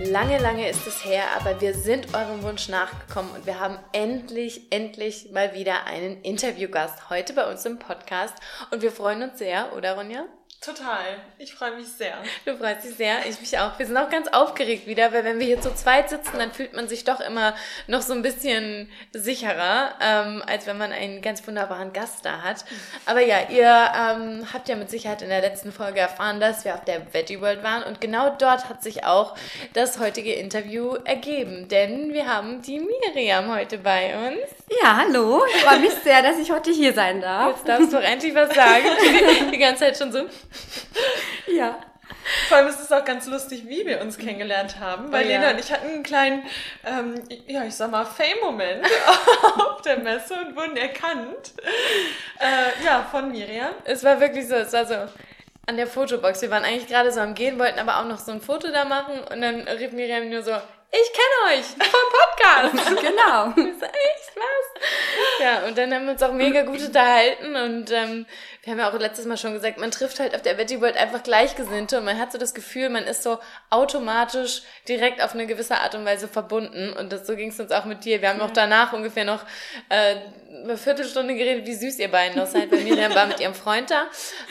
Lange, lange ist es her, aber wir sind eurem Wunsch nachgekommen und wir haben endlich, endlich mal wieder einen Interviewgast heute bei uns im Podcast. Und wir freuen uns sehr, oder Ronja? Total. Ich freue mich sehr. Du freust dich sehr, ich mich auch. Wir sind auch ganz aufgeregt wieder, weil wenn wir hier zu zweit sitzen, dann fühlt man sich doch immer noch so ein bisschen sicherer, ähm, als wenn man einen ganz wunderbaren Gast da hat. Aber ja, ihr ähm, habt ja mit Sicherheit in der letzten Folge erfahren, dass wir auf der Veggie World waren und genau dort hat sich auch das heutige Interview ergeben, denn wir haben die Miriam heute bei uns. Ja, hallo. Ich freue mich sehr, dass ich heute hier sein darf. Jetzt darfst du endlich was sagen. Die ganze Zeit schon so. Ja. Vor allem ist es auch ganz lustig, wie wir uns kennengelernt haben, weil Oh ja. Lena und ich hatten einen kleinen, ähm, ja, ich sag mal, Fame-Moment auf der Messe und wurden erkannt. Äh, ja, von Miriam. Es war wirklich so, es war so an der Fotobox. Wir waren eigentlich gerade so am Gehen, wollten aber auch noch so ein Foto da machen und dann rief Miriam nur so, ich kenne euch vom Podcast. Genau. Ich so, echt, was? Ja, und dann haben wir uns auch mega gut unterhalten und ähm, wir haben ja auch letztes Mal schon gesagt, man trifft halt auf der Veggie World einfach Gleichgesinnte und man hat so das Gefühl, man ist so automatisch direkt auf eine gewisse Art und Weise verbunden und das, so ging es uns auch mit dir. Wir haben auch danach ungefähr noch äh, eine Viertelstunde geredet, wie süß ihr beiden noch seid, weil Miriam war mit ihrem Freund da.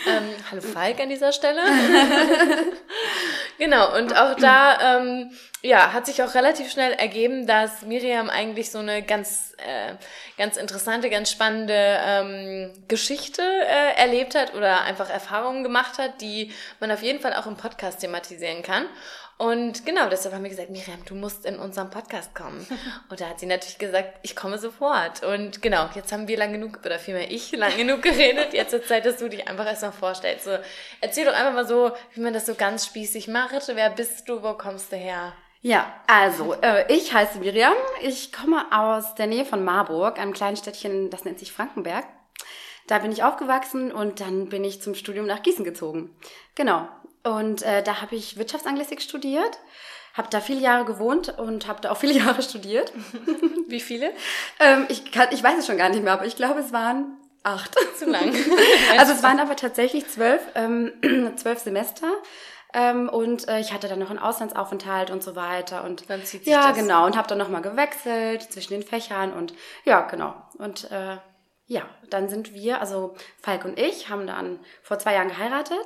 Ähm, hallo Falk an dieser Stelle. genau, und auch da ähm, ja, hat sich auch relativ schnell ergeben, dass Miriam eigentlich so eine ganz, äh, ganz interessante, ganz spannende ähm, Geschichte äh, erlebt hat oder einfach Erfahrungen gemacht hat, die man auf jeden Fall auch im Podcast thematisieren kann. Und genau, deshalb haben wir gesagt, Miriam, du musst in unserem Podcast kommen. Und da hat sie natürlich gesagt, ich komme sofort. Und genau, jetzt haben wir lang genug, oder vielmehr ich, lang genug geredet. Jetzt ist Zeit, dass du dich einfach erstmal vorstellst. So, erzähl doch einfach mal so, wie man das so ganz spießig macht. Wer bist du? Wo kommst du her? Ja, also, äh, ich heiße Miriam. Ich komme aus der Nähe von Marburg, einem kleinen Städtchen, das nennt sich Frankenberg. Da bin ich aufgewachsen und dann bin ich zum Studium nach Gießen gezogen. Genau. Und äh, da habe ich Wirtschaftsanglistik studiert, habe da viele Jahre gewohnt und habe da auch viele Jahre studiert. Wie viele? ähm, ich, kann, ich weiß es schon gar nicht mehr, aber ich glaube, es waren acht. Zu lang. Also es waren aber tatsächlich zwölf, ähm, zwölf Semester. Ähm, und äh, ich hatte dann noch einen Auslandsaufenthalt und so weiter. Und Dann zieht sich ja, das. genau. Und habe dann nochmal gewechselt zwischen den Fächern und ja, genau. Und äh, ja, dann sind wir, also Falk und ich, haben dann vor zwei Jahren geheiratet.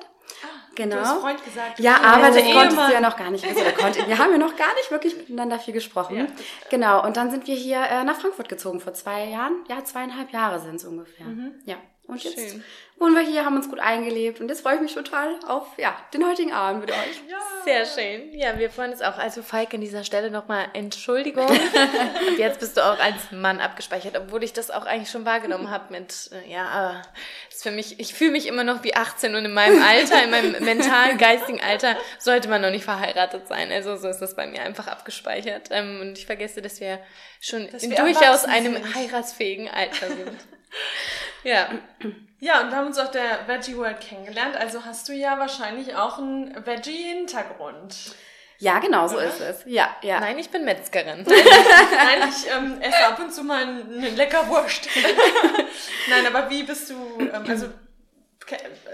genau. Du hast Freund gesagt. Ja, aber bist das der konntest du Ehemann. ja noch gar nicht. Oder konnte, wir haben ja noch gar nicht wirklich miteinander viel gesprochen. Ja. Genau, und dann sind wir hier äh, nach Frankfurt gezogen vor zwei Jahren. Ja, zweieinhalb Jahre sind es ungefähr. Ja. Und jetzt Wohnen wir hier, haben uns gut eingelebt und jetzt freue ich mich total auf ja, den heutigen Abend mit euch. Sehr schön. Ja, wir freuen uns auch. Also Falk an dieser Stelle nochmal Entschuldigung. Und jetzt bist du auch als Mann abgespeichert, obwohl ich das auch eigentlich schon wahrgenommen habe mit, äh, ja, aber das ist für mich, ich fühle mich immer noch wie 18 und in meinem Alter, in meinem mentalen, geistigen Alter sollte man noch nicht verheiratet sein. Also so ist das bei mir einfach abgespeichert. Ähm, Und ich vergesse, dass wir schon Dass in wir durchaus einem heiratsfähigen Alter sind. Ja. Ja, und wir haben uns auf der Veggie World kennengelernt. Also hast du ja wahrscheinlich auch einen Veggie-Hintergrund. Ja, genau, so ist es. Ja, ja. Nein, ich bin Metzgerin. Nein, ich ähm, esse ab und zu mal eine Leckerwurst. Nein, aber wie bist du, ähm, also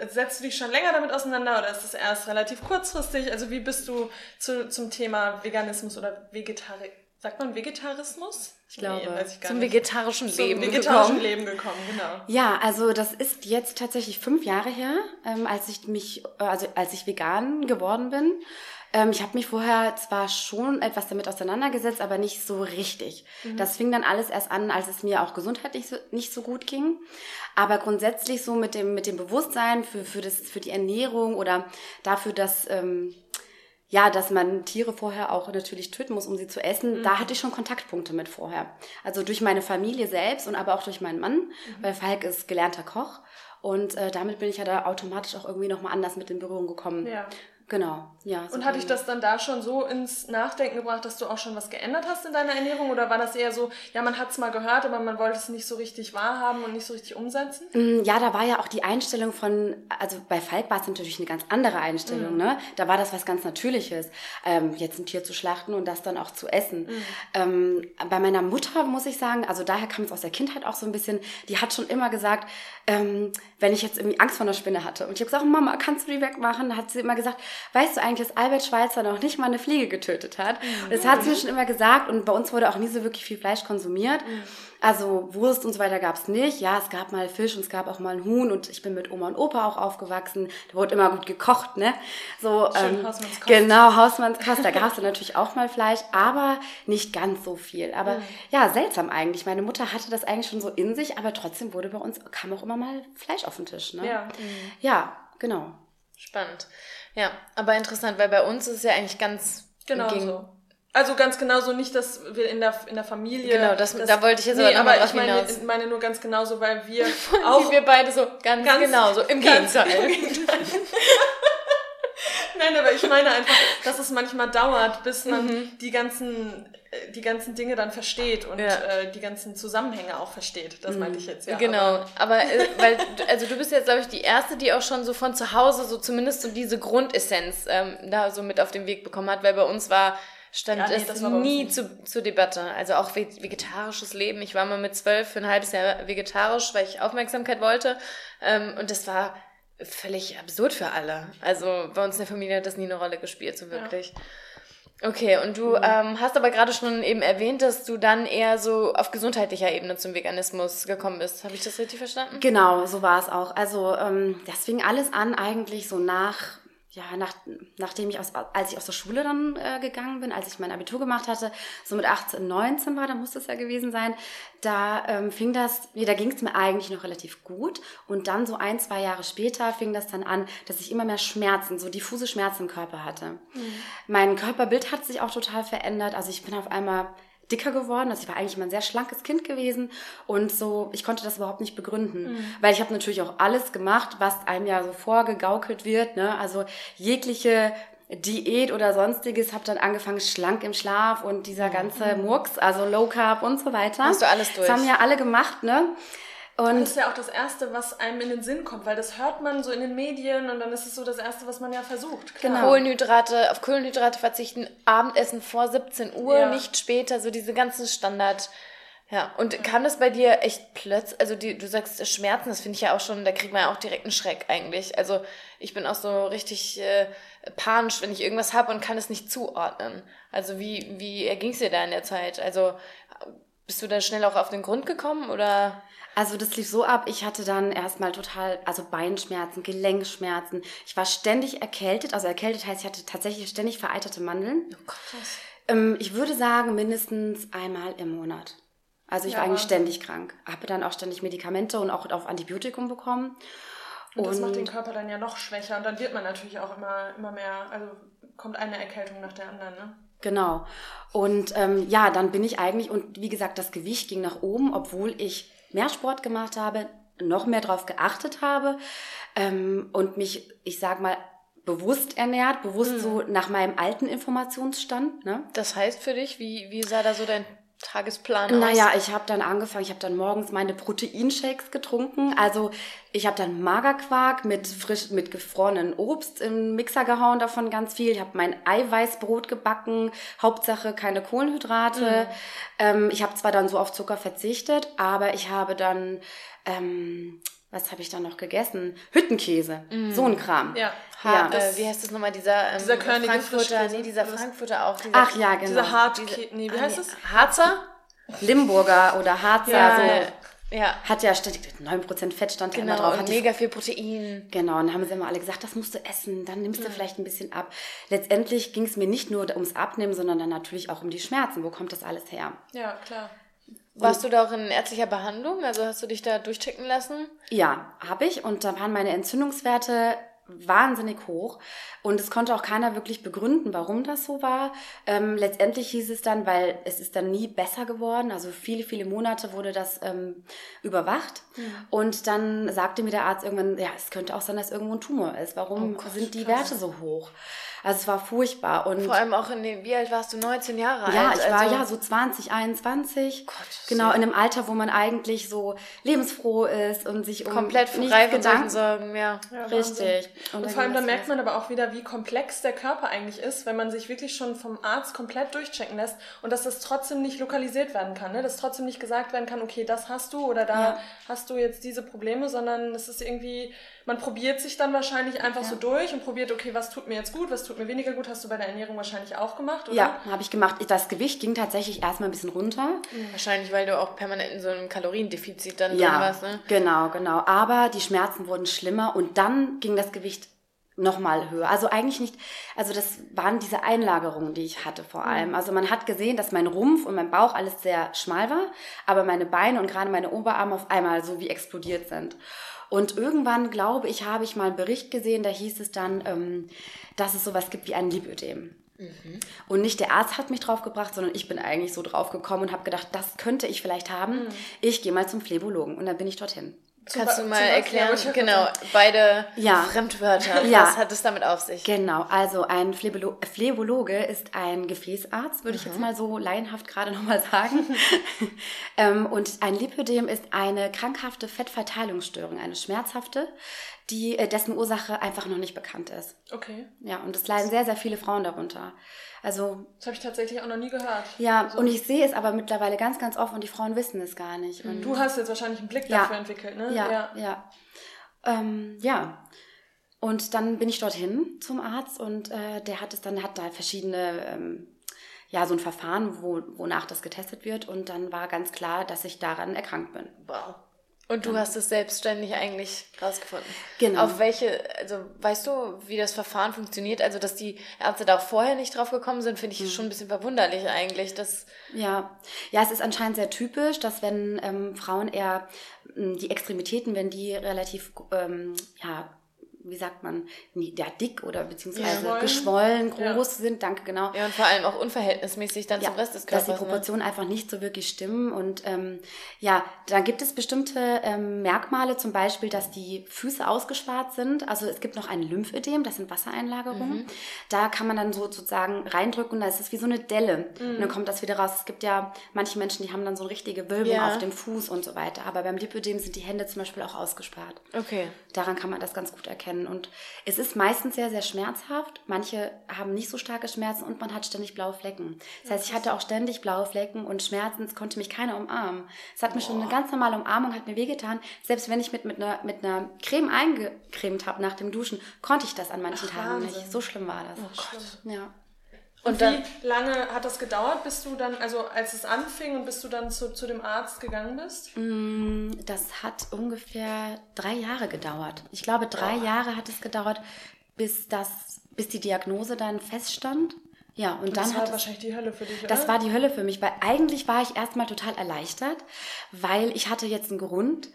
setzt du dich schon länger damit auseinander oder ist das erst relativ kurzfristig? Also wie bist du zu, zum Thema Veganismus oder Vegetari sagt man Vegetarismus? Ich glaube, weiß ich Zum nicht. vegetarischen Zum Leben vegetarischen gekommen. Leben gekommen, genau. Ja, also das ist jetzt tatsächlich fünf Jahre her, ähm, als ich mich, äh, also als ich vegan geworden bin. Ähm, ich habe mich vorher zwar schon etwas damit auseinandergesetzt, aber nicht so richtig. Das fing dann alles erst an, als es mir auch gesundheitlich so, nicht so gut ging. Aber grundsätzlich so mit dem mit dem Bewusstsein für für das für die Ernährung oder dafür, dass ähm, ja, dass man Tiere vorher auch natürlich töten muss, um sie zu essen. Da hatte ich schon Kontaktpunkte mit vorher. Also durch meine Familie selbst und aber auch durch meinen Mann, weil Falk ist gelernter Koch. Und äh, damit bin ich ja da automatisch auch irgendwie nochmal anders mit in Berührung gekommen. Ja. Genau, ja. so Und hat dich kam das dann da schon so ins Nachdenken gebracht, dass du auch schon was geändert hast in deiner Ernährung? Oder war das eher so, ja, man hat es mal gehört, aber man wollte es nicht so richtig wahrhaben und nicht so richtig umsetzen? Mm, Ja, da war ja auch die Einstellung von, also bei Falk war es natürlich eine ganz andere Einstellung, Mhm. ne? Da war das was ganz Natürliches, ähm, jetzt ein Tier zu schlachten und das dann auch zu essen. Mhm. Ähm, bei meiner Mutter muss ich sagen, also daher kam es aus der Kindheit auch so ein bisschen, die hat schon immer gesagt, ähm, wenn ich jetzt irgendwie Angst vor einer Spinne hatte und ich habe gesagt, Mama, kannst du die wegmachen? Hat sie immer gesagt, weißt du eigentlich, dass Albert Schweitzer noch nicht mal eine Fliege getötet hat? Und das hat sie mir schon immer gesagt und bei uns wurde auch nie so wirklich viel Fleisch konsumiert. Also Wurst und so weiter gab's nicht. Ja, es gab mal Fisch und es gab auch mal ein Huhn und ich bin mit Oma und Opa auch aufgewachsen. Da wurde immer gut gekocht, ne? So, Schön ähm, Hausmannskost. Genau, Hausmannskost. Da gab's dann natürlich auch mal Fleisch, aber nicht ganz so viel. Aber ja, seltsam eigentlich. Meine Mutter hatte das eigentlich schon so in sich, aber trotzdem wurde bei uns, kam auch immer mal Fleisch auf den Tisch, ne? Ja. Ja, genau. Spannend. Ja, aber interessant, weil bei uns ist es ja eigentlich ganz Genau gegen- so. Also ganz genauso nicht, dass wir in der, in der Familie. Genau, das- da wollte ich jetzt aber nee, aber drauf ich meine, hinaus. meine nur ganz genauso, weil wir Auch wir beide so ganz, Ganz- genau, so im ganz Gegenteil. im Gegenteil. Nein, aber ich meine einfach, dass es manchmal dauert, bis man die ganzen äh, die ganzen Dinge dann versteht und Mhm. Ja. Mhm. äh, die ganzen Zusammenhänge auch versteht. Das meinte ich jetzt, ja. genau, Aber, aber, äh, weil, du- also du bist jetzt, glaube ich, die Erste, die auch schon so von zu Hause so zumindest so diese Grundessenz ähm, da so mit auf den Weg bekommen hat, weil bei uns war, stand Ja, nee, es nie zu, zur Debatte. Also auch ve- vegetarisches Leben. Ich war mal mit zwölf für ein halbes Jahr vegetarisch, weil ich Aufmerksamkeit wollte. Ähm, und das war völlig absurd für alle. Also bei uns in der Familie hat das nie eine Rolle gespielt, so wirklich. Okay, und du ähm, hast aber gerade schon eben erwähnt, dass du dann eher so auf gesundheitlicher Ebene zum Veganismus gekommen bist. Habe ich das richtig verstanden? Genau, so war es auch. Also ähm, das fing alles an eigentlich so nach, ja, nach, nachdem ich aus, als ich aus der Schule dann äh, gegangen bin, als ich mein Abitur gemacht hatte, so mit 18, 19 war, da muss das ja gewesen sein, da ähm, fing das, nee, da ging es mir eigentlich noch relativ gut. Und dann so ein, zwei Jahre später fing das dann an, dass ich immer mehr Schmerzen, so diffuse Schmerzen im Körper hatte. Mein Körperbild hat sich auch total verändert, also ich bin auf einmal dicker geworden. Also ich war eigentlich immer ein sehr schlankes Kind gewesen und so, ich konnte das überhaupt nicht begründen, weil ich habe natürlich auch alles gemacht, was einem ja so vorgegaukelt wird. Ne? Also jegliche Diät oder sonstiges, habe dann angefangen schlank im Schlaf und dieser ganze Murks, also Low Carb und so weiter. Hast du alles durch? Das haben ja alle gemacht, ne? Und das ist ja auch das Erste, was einem in den Sinn kommt, weil das hört man so in den Medien und dann ist es so das Erste, was man ja versucht. Klar. Genau. Kohlenhydrate, auf Kohlenhydrate verzichten, Abendessen vor 17 Uhr, Ja. nicht später, so diese ganzen Standard. Ja, und kam das bei dir echt plötzlich, also die, du sagst Schmerzen, das finde ich ja auch schon, da kriegt man ja auch direkt einen Schreck eigentlich. Also ich bin auch so richtig äh, panisch, wenn ich irgendwas habe und kann es nicht zuordnen. Also wie, wie erging es dir da in der Zeit? Also bist du da schnell auch auf den Grund gekommen oder? Also das lief so ab, ich hatte dann erstmal total, also Beinschmerzen, Gelenkschmerzen. Ich war ständig erkältet, also erkältet heißt, ich hatte tatsächlich ständig vereiterte Mandeln. Ähm, ich würde sagen, mindestens einmal im Monat. Also ich Ja, war eigentlich ständig krank. Habe dann auch ständig Medikamente und auch auf Antibiotikum bekommen. Und das macht Und- den Körper dann ja noch schwächer und dann wird man natürlich auch immer, immer mehr, also kommt eine Erkältung nach der anderen, ne? Genau. Und ähm, ja, dann bin ich eigentlich, und wie gesagt, das Gewicht ging nach oben, obwohl ich mehr Sport gemacht habe, noch mehr drauf geachtet habe ähm, und mich, ich sag mal, bewusst ernährt, bewusst so nach meinem alten Informationsstand. Ne? Das heißt für dich, wie, wie sah da so dein Tagesplan aus? Naja, ich habe dann angefangen, ich habe dann morgens meine Proteinshakes getrunken. Also ich habe dann Magerquark mit frisch, mit gefrorenen Obst im Mixer gehauen, davon ganz viel. Ich habe mein Eiweißbrot gebacken, Hauptsache keine Kohlenhydrate. Ähm, ich habe zwar dann so auf Zucker verzichtet, aber ich habe dann, ähm, was habe ich dann noch gegessen? Hüttenkäse, so ein Kram. Ja. Ha, Ja. äh, wie heißt das nochmal, dieser, ähm, Dieser körnige Frankfurter, nee, dieser Was? Frankfurter auch. Dieser, Ach ja, genau. Dieser hart, nee, wie Ah, heißt nee, es? Harzer? Limburger oder Harzer, Ja, so. ja, Hat ja ständig 9% Fett stand da immer genau, drauf. Hat mega viel Protein. Genau, und dann haben sie immer alle gesagt, das musst du essen, dann nimmst du vielleicht ein bisschen ab. Letztendlich ging es mir nicht nur ums Abnehmen, sondern dann natürlich auch um die Schmerzen. Wo kommt das alles her? Ja, klar. Warst du da auch in ärztlicher Behandlung? Also hast du dich da durchchecken lassen? Ja, habe ich. Und da waren meine Entzündungswerte wahnsinnig hoch. Und es konnte auch keiner wirklich begründen, warum das so war. Ähm, letztendlich hieß es dann, weil es ist dann nie besser geworden. Also viele, viele Monate wurde das ähm, überwacht. Und dann sagte mir der Arzt irgendwann, ja, es könnte auch sein, dass irgendwo ein Tumor ist. Warum Oh Gott, sind die krass. Werte so hoch? Also es war furchtbar. Und Vor allem auch in den, wie alt warst du? 19 Jahre alt? ja, ich war also, ja so 20, 21. Gott, genau, in einem Alter, wo man eigentlich so lebensfroh ist und sich um komplett frei von Gedanken Sorgen, ja. Ja. Richtig. Und, dann vor allem, da merkt man aber auch wieder, wie komplex der Körper eigentlich ist, wenn man sich wirklich schon vom Arzt komplett durchchecken lässt und dass das trotzdem nicht lokalisiert werden kann, ne? dass trotzdem nicht gesagt werden kann, okay, das hast du oder da Ja. hast du jetzt diese Probleme, sondern es ist irgendwie, man probiert sich dann wahrscheinlich einfach so durch und probiert, okay, was tut mir jetzt gut, was tut mir weniger gut, hast du bei der Ernährung wahrscheinlich auch gemacht, oder? Ja, habe ich gemacht. Das Gewicht ging tatsächlich erstmal ein bisschen runter. Wahrscheinlich, weil du auch permanent in so einem Kaloriendefizit dann drin Ja, warst, ne? genau, genau. Aber die Schmerzen wurden schlimmer und dann ging das Gewicht nochmal höher. Also eigentlich nicht, also das waren diese Einlagerungen, die ich hatte vor allem. Also man hat gesehen, dass mein Rumpf und mein Bauch alles sehr schmal war, aber meine Beine und gerade meine Oberarme auf einmal so wie explodiert sind. Und irgendwann, glaube ich, habe ich mal einen Bericht gesehen, da hieß es dann, ähm, dass es sowas gibt wie ein Lipödem. Und nicht der Arzt hat mich draufgebracht, sondern ich bin eigentlich so draufgekommen und habe gedacht, das könnte ich vielleicht haben. Ich gehe mal zum Phlebologen und dann bin ich dorthin. Zum Kannst du mal erklären, genau, beide Ja. Fremdwörter. Ja. Was hat es damit auf sich? Genau, also ein Phlebolo Phlebologe ist ein Gefäßarzt, würde ich jetzt mal so laienhaft gerade nochmal sagen. ähm, und ein Lipödem ist eine krankhafte Fettverteilungsstörung, eine schmerzhafte, die, äh, dessen Ursache einfach noch nicht bekannt ist. Okay, Ja, und es leiden sehr, sehr viele Frauen darunter. Also, das habe ich tatsächlich auch noch nie gehört. ja, So. und ich sehe es aber mittlerweile ganz, ganz oft und die Frauen wissen es gar nicht. Und Du hast jetzt wahrscheinlich einen Blick Ja. dafür entwickelt, ne? Ja, ja. Ähm, ja. Und dann bin ich dorthin zum Arzt und äh, der hat es dann, hat da verschiedene, ähm, ja, so ein Verfahren, wo, wonach das getestet wird und dann war ganz klar, dass ich daran erkrankt bin. Wow. Und du hast es selbstständig eigentlich rausgefunden. Genau. Auf welche, also weißt du, wie das Verfahren funktioniert? Also, dass die Ärzte da auch vorher nicht drauf gekommen sind, finde ich schon ein bisschen verwunderlich eigentlich. Das, Ja, ja, es ist anscheinend sehr typisch, dass wenn ähm, Frauen eher die Extremitäten, wenn die relativ, ähm, ja, wie sagt man, ja, dick oder beziehungsweise Geschwollen. geschwollen, groß Ja. sind, danke, genau. ja, und vor allem auch unverhältnismäßig dann ja, zum Rest des dass Körpers. die ne? Proportionen einfach nicht so wirklich stimmen. Und ähm, ja, dann gibt es bestimmte ähm, Merkmale, zum Beispiel, dass die Füße ausgespart sind. Also es gibt noch ein Lymphödem, das sind Wassereinlagerungen. Mhm. Da kann man dann so sozusagen reindrücken, da ist es wie so eine Delle. Und dann kommt das wieder raus. Es gibt ja manche Menschen, die haben dann so eine richtige Wölbung Ja. auf dem Fuß und so weiter. Aber beim Lipödem sind die Hände zum Beispiel auch ausgespart. Okay. Daran kann man das ganz gut erkennen. Und es ist meistens sehr, sehr schmerzhaft. Manche haben nicht so starke Schmerzen und man hat ständig blaue Flecken. Das heißt, ich hatte auch ständig blaue Flecken und Schmerzen. Es konnte mich keiner umarmen. Es hat mir schon eine ganz normale Umarmung, hat mir wehgetan. Selbst wenn ich mit, mit, einer, mit einer Creme eingecremt habe nach dem Duschen, konnte ich das an manchen Tagen Wahnsinn. nicht. So schlimm war das. Oh Gott. Ja. Und, Und dann- wie lange hat das gedauert, bis du dann, also als es anfing und bis du dann zu, zu dem Arzt gegangen bist? Mm, Das hat ungefähr drei Jahre gedauert. Ich glaube, drei Jahre hat es gedauert, bis das, bis die Diagnose dann feststand. Ja, und, dann das war hat es, wahrscheinlich die Hölle für dich, oder? das war die Hölle für mich, weil eigentlich war ich erstmal total erleichtert, weil ich hatte jetzt einen Grund.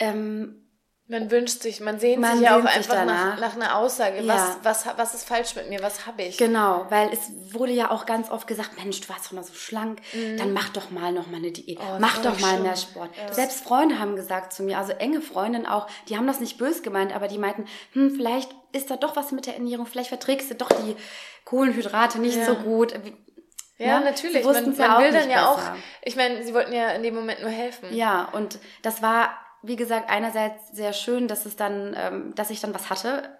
Ähm, Man wünscht sich, man sehnt Man sich ja auch einfach nach, nach einer Aussage. Ja. Was, was, was ist falsch mit mir? Was habe ich? Genau, weil es wurde ja auch ganz oft gesagt, Mensch, du warst doch mal so schlank, dann mach doch mal noch mal eine Diät, mach voll doch mal schlimm. mehr Sport. Selbst Freunde haben gesagt zu mir, also enge Freundinnen auch, die haben das nicht böse gemeint, aber die meinten, hm, vielleicht ist da doch was mit der Ernährung, vielleicht verträgst du doch die Kohlenhydrate nicht Ja. so gut. Ja, Ne? natürlich. Sie wussten Man, ja man auch will dann ja besser. auch, ich meine, sie wollten ja in dem Moment nur helfen. Ja, und das war, wie gesagt, einerseits sehr schön, dass es dann, ähm, dass ich dann was hatte,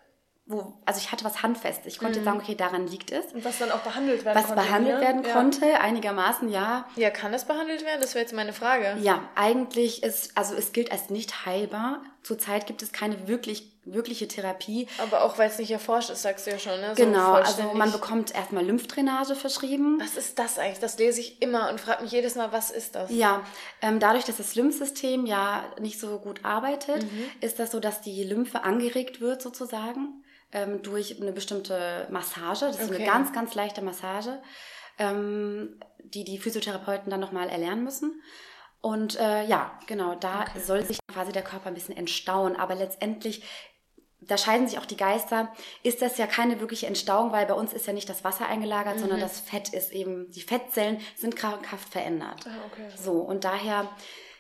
wo, also ich hatte was handfest. Ich konnte sagen, okay, daran liegt es. und was dann auch behandelt werden Was konnte. behandelt ne? werden Ja. konnte, einigermaßen, ja. Ja, kann das behandelt werden? Das wäre jetzt meine Frage. Ja, eigentlich ist, also es gilt als nicht heilbar. Zurzeit gibt es keine wirklich, wirkliche Therapie. Aber auch weil es nicht erforscht ist, sagst du ja schon, ne? So Genau, also man bekommt erstmal Lymphdrainage verschrieben. Was ist das eigentlich? Das lese ich immer und frage mich jedes Mal, was ist das? Ja, ähm, dadurch, dass das Lymphsystem ja nicht so gut arbeitet, Mhm. ist das so, dass die Lymphe angeregt wird sozusagen ähm, durch eine bestimmte Massage. Das ist Okay. eine ganz, ganz leichte Massage, ähm, die die Physiotherapeuten dann nochmal erlernen müssen. Und äh, ja, genau, da soll sich quasi der Körper ein bisschen entstauen. Aber letztendlich, da scheiden sich auch die Geister, ist das ja keine wirkliche Entstauung, weil bei uns ist ja nicht das Wasser eingelagert, Mhm. sondern das Fett ist eben, die Fettzellen sind krankhaft verändert. Ah, okay. So, und daher,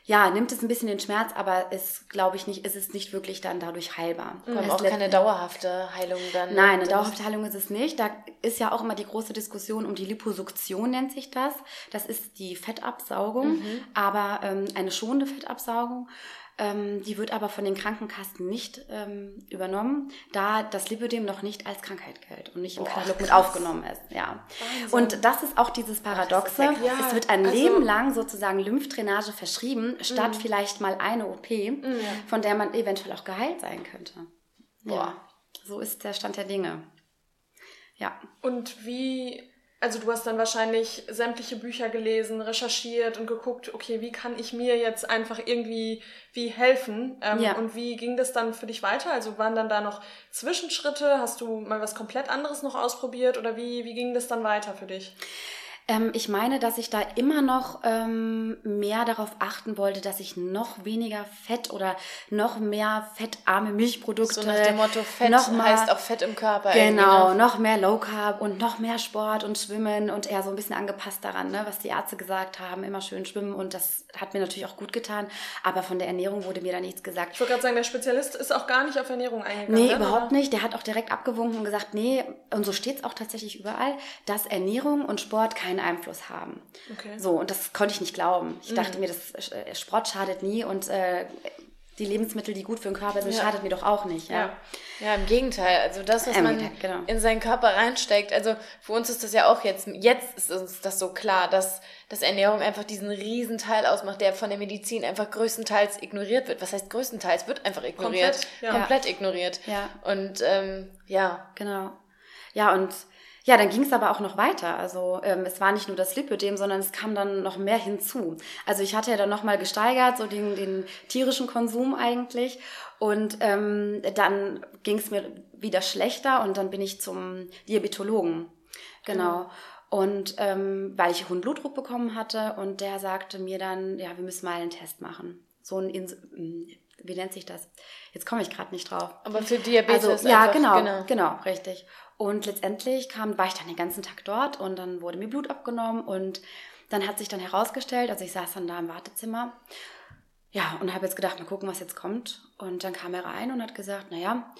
ja, nimmt es ein bisschen den Schmerz, aber ist, glaube ich, nicht, ist es nicht wirklich dann dadurch heilbar. Allem Es auch keine dauerhafte Heilung dann. Nein, eine dauerhafte Heilung ist es nicht. Da ist ja auch immer die große Diskussion um die Liposuktion, nennt sich das. Das ist die Fettabsaugung, aber ähm, eine schonende Fettabsaugung. Ähm, die wird aber von den Krankenkassen nicht ähm, übernommen, da das Lipödem noch nicht als Krankheit gilt und nicht im Boah, Katalog mit aufgenommen ist. Ja. Und das ist auch dieses Paradoxe. ja. Ja, es wird ein also- Leben lang sozusagen Lymphdrainage verschrieben, statt Mhm. vielleicht mal eine OP, von der man eventuell auch geheilt sein könnte. Ja, Boah. so ist der Stand der Dinge. Ja. Und wie, also du hast dann wahrscheinlich sämtliche Bücher gelesen, recherchiert und geguckt, okay, wie kann ich mir jetzt einfach irgendwie wie helfen? Ähm, Ja. Und wie ging das dann für dich weiter? Also waren dann da noch Zwischenschritte? Hast du mal was komplett anderes noch ausprobiert oder wie, wie ging das dann weiter für dich? Ähm, ich meine, dass ich da immer noch ähm, mehr darauf achten wollte, dass ich noch weniger Fett oder noch mehr fettarme Milchprodukte. So nach dem Motto, Fett noch mal- heißt auch Fett im Körper. Genau, ne? noch mehr Low Carb und noch mehr Sport und Schwimmen und eher so ein bisschen angepasst daran, ne, was die Ärzte gesagt haben, immer schön schwimmen und das hat mir natürlich auch gut getan, aber von der Ernährung wurde mir da nichts gesagt. Ich wollte gerade sagen, der Spezialist ist auch gar nicht auf Ernährung eingegangen. Nee, ne? überhaupt nicht. Der hat auch direkt abgewunken und gesagt, nee, und so steht's auch tatsächlich überall, dass Ernährung und Sport keinen Einfluss haben. Okay. So, und das konnte ich nicht glauben. Ich dachte mir, das äh, Sport schadet nie und äh, die Lebensmittel, die gut für den Körper sind, Ja. schadet mir doch auch nicht. Ja. Ja. Ja, im Gegenteil. Also das, was Im man genau. in seinen Körper reinsteckt. Also für uns ist das ja auch jetzt, jetzt ist uns das so klar, dass, dass Ernährung einfach diesen riesen Teil ausmacht, der von der Medizin einfach größtenteils ignoriert wird. Was heißt größtenteils? Wird einfach ignoriert. Komplett, ja. Komplett ignoriert. Ja. Und ähm, ja, Genau. Ja, und ja, dann ging es aber auch noch weiter. Also ähm, es war nicht nur das Lipödem, sondern es kam dann noch mehr hinzu. Also ich hatte ja dann nochmal gesteigert, so den, den tierischen Konsum eigentlich. Und ähm, dann ging es mir wieder schlechter und dann bin ich zum Diabetologen. Genau. Und ähm, weil ich hohen Blutdruck bekommen hatte und der sagte mir dann, ja, wir müssen mal einen Test machen. So ein, Ins wie nennt sich das? Jetzt komme ich gerade nicht drauf. aber für Diabetes Also, ja, einfach, genau, genau, richtig. Und letztendlich kam, war ich dann den ganzen Tag dort und dann wurde mir Blut abgenommen und dann hat sich dann herausgestellt, also ich saß dann da im Wartezimmer, ja, und habe jetzt gedacht, mal gucken, was jetzt kommt. Und dann kam er rein und hat gesagt, naja,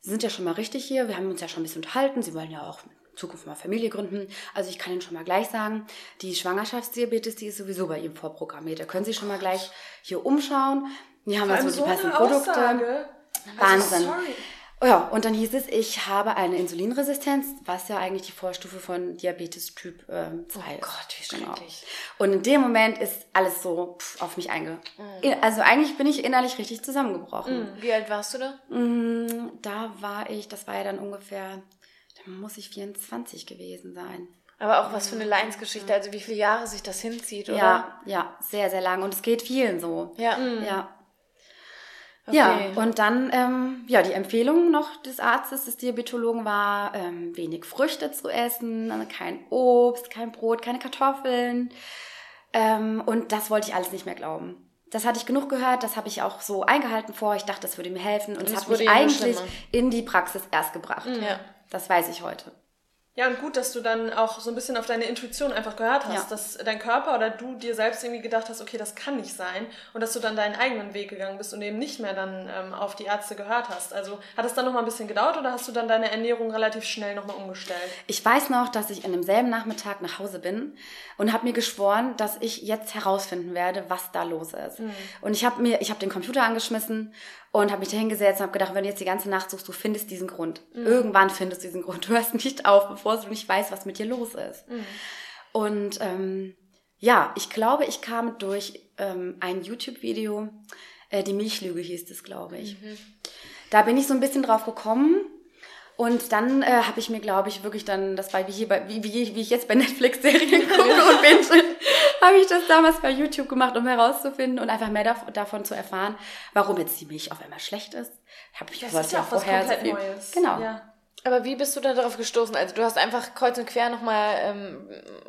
Sie sind ja schon mal richtig hier, wir haben uns ja schon ein bisschen unterhalten, Sie wollen ja auch in Zukunft mal Familie gründen. Also ich kann Ihnen schon mal gleich sagen, die Schwangerschaftsdiabetes, die ist sowieso bei Ihnen vorprogrammiert. Da können Sie schon mal gleich hier umschauen. Hier haben wir so die passenden Produkte. Aussage. Wahnsinn. Also. Oh ja, und dann hieß es, ich habe eine Insulinresistenz, was ja eigentlich die Vorstufe von Diabetes Typ ähm, 2 ist. Oh Gott, wie schrecklich. Und in dem Moment ist alles so pff, auf mich einge... Mhm. Also eigentlich bin ich innerlich richtig zusammengebrochen. Wie alt warst du da? Mm, Da war ich, das war ja dann ungefähr, da muss ich 24 gewesen sein. Aber auch was für eine Leidensgeschichte, also wie viele Jahre sich das hinzieht, oder? Ja, ja, sehr, sehr lang. Und es geht vielen so. Ja. Ja. Okay. Ja, und dann, ähm, ja, die Empfehlung noch des Arztes, des Diabetologen war, ähm, wenig Früchte zu essen, also kein Obst, kein Brot, keine Kartoffeln. Ähm, und das wollte ich alles nicht mehr glauben. Das hatte ich genug gehört, das habe ich auch so eingehalten vor. Ich dachte, das würde mir helfen. Und es es hat wurde mich eigentlich schlimmer. in die Praxis erst gebracht. Ja. Das weiß ich heute. Ja, und gut, dass du dann auch so ein bisschen auf deine Intuition einfach gehört hast, Ja. dass dein Körper oder du dir selbst irgendwie gedacht hast, okay, das kann nicht sein und dass du dann deinen eigenen Weg gegangen bist und eben nicht mehr dann ähm, auf die Ärzte gehört hast. Also hat es dann nochmal ein bisschen gedauert oder hast du dann deine Ernährung relativ schnell nochmal umgestellt? Ich weiß noch, dass ich an demselben Nachmittag nach Hause bin und habe mir geschworen, dass ich jetzt herausfinden werde, was da los ist. Und ich habe mir, ich habe den Computer angeschmissen und habe mich da hingesetzt und habe gedacht, wenn du jetzt die ganze Nacht suchst, du findest diesen Grund. Irgendwann findest du diesen Grund. Du hörst nicht auf, bevor du nicht weißt, was mit dir los ist. Und ähm, ja, ich glaube, ich kam durch ähm, ein YouTube-Video, äh, die Milchlüge hieß es, glaube ich. Da bin ich so ein bisschen drauf gekommen. Und dann äh, habe ich mir, glaube ich, wirklich dann, das war wie, hier bei, wie, wie, wie ich jetzt bei Netflix-Serien gucke und binge, habe ich das damals bei YouTube gemacht, um herauszufinden und einfach mehr dav davon zu erfahren, warum jetzt die Milch auf einmal schlecht ist. Habe ich Das wollte ist ja auch was vorher so komplett viel- Neues. Genau. Ja. Aber wie bist du da darauf gestoßen? Also du hast einfach kreuz und quer nochmal ähm,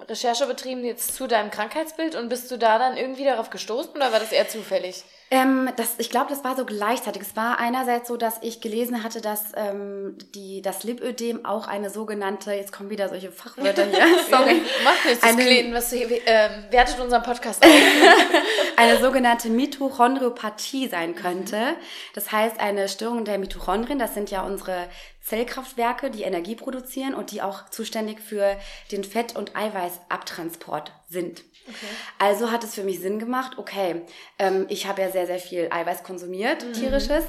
Recherche betrieben jetzt zu deinem Krankheitsbild und bist du da dann irgendwie darauf gestoßen oder war das eher zufällig? Ähm, das, ich glaube, das war so gleichzeitig. Es war einerseits so, dass ich gelesen hatte, dass ähm, die, das Lipödem auch eine sogenannte, jetzt kommen wieder solche Fachwörter hier, sorry. Macht nichts, das Kläden, was äh, wertet unseren Podcast auf. eine sogenannte Mitochondriopathie sein könnte. Das heißt, eine Störung der Mitochondrien, das sind ja unsere Zellkraftwerke, die Energie produzieren und die auch zuständig für den Fett- und Eiweißabtransport sind. Also hat es für mich Sinn gemacht, okay, ähm, ich habe ja sehr, sehr viel Eiweiß konsumiert, tierisches.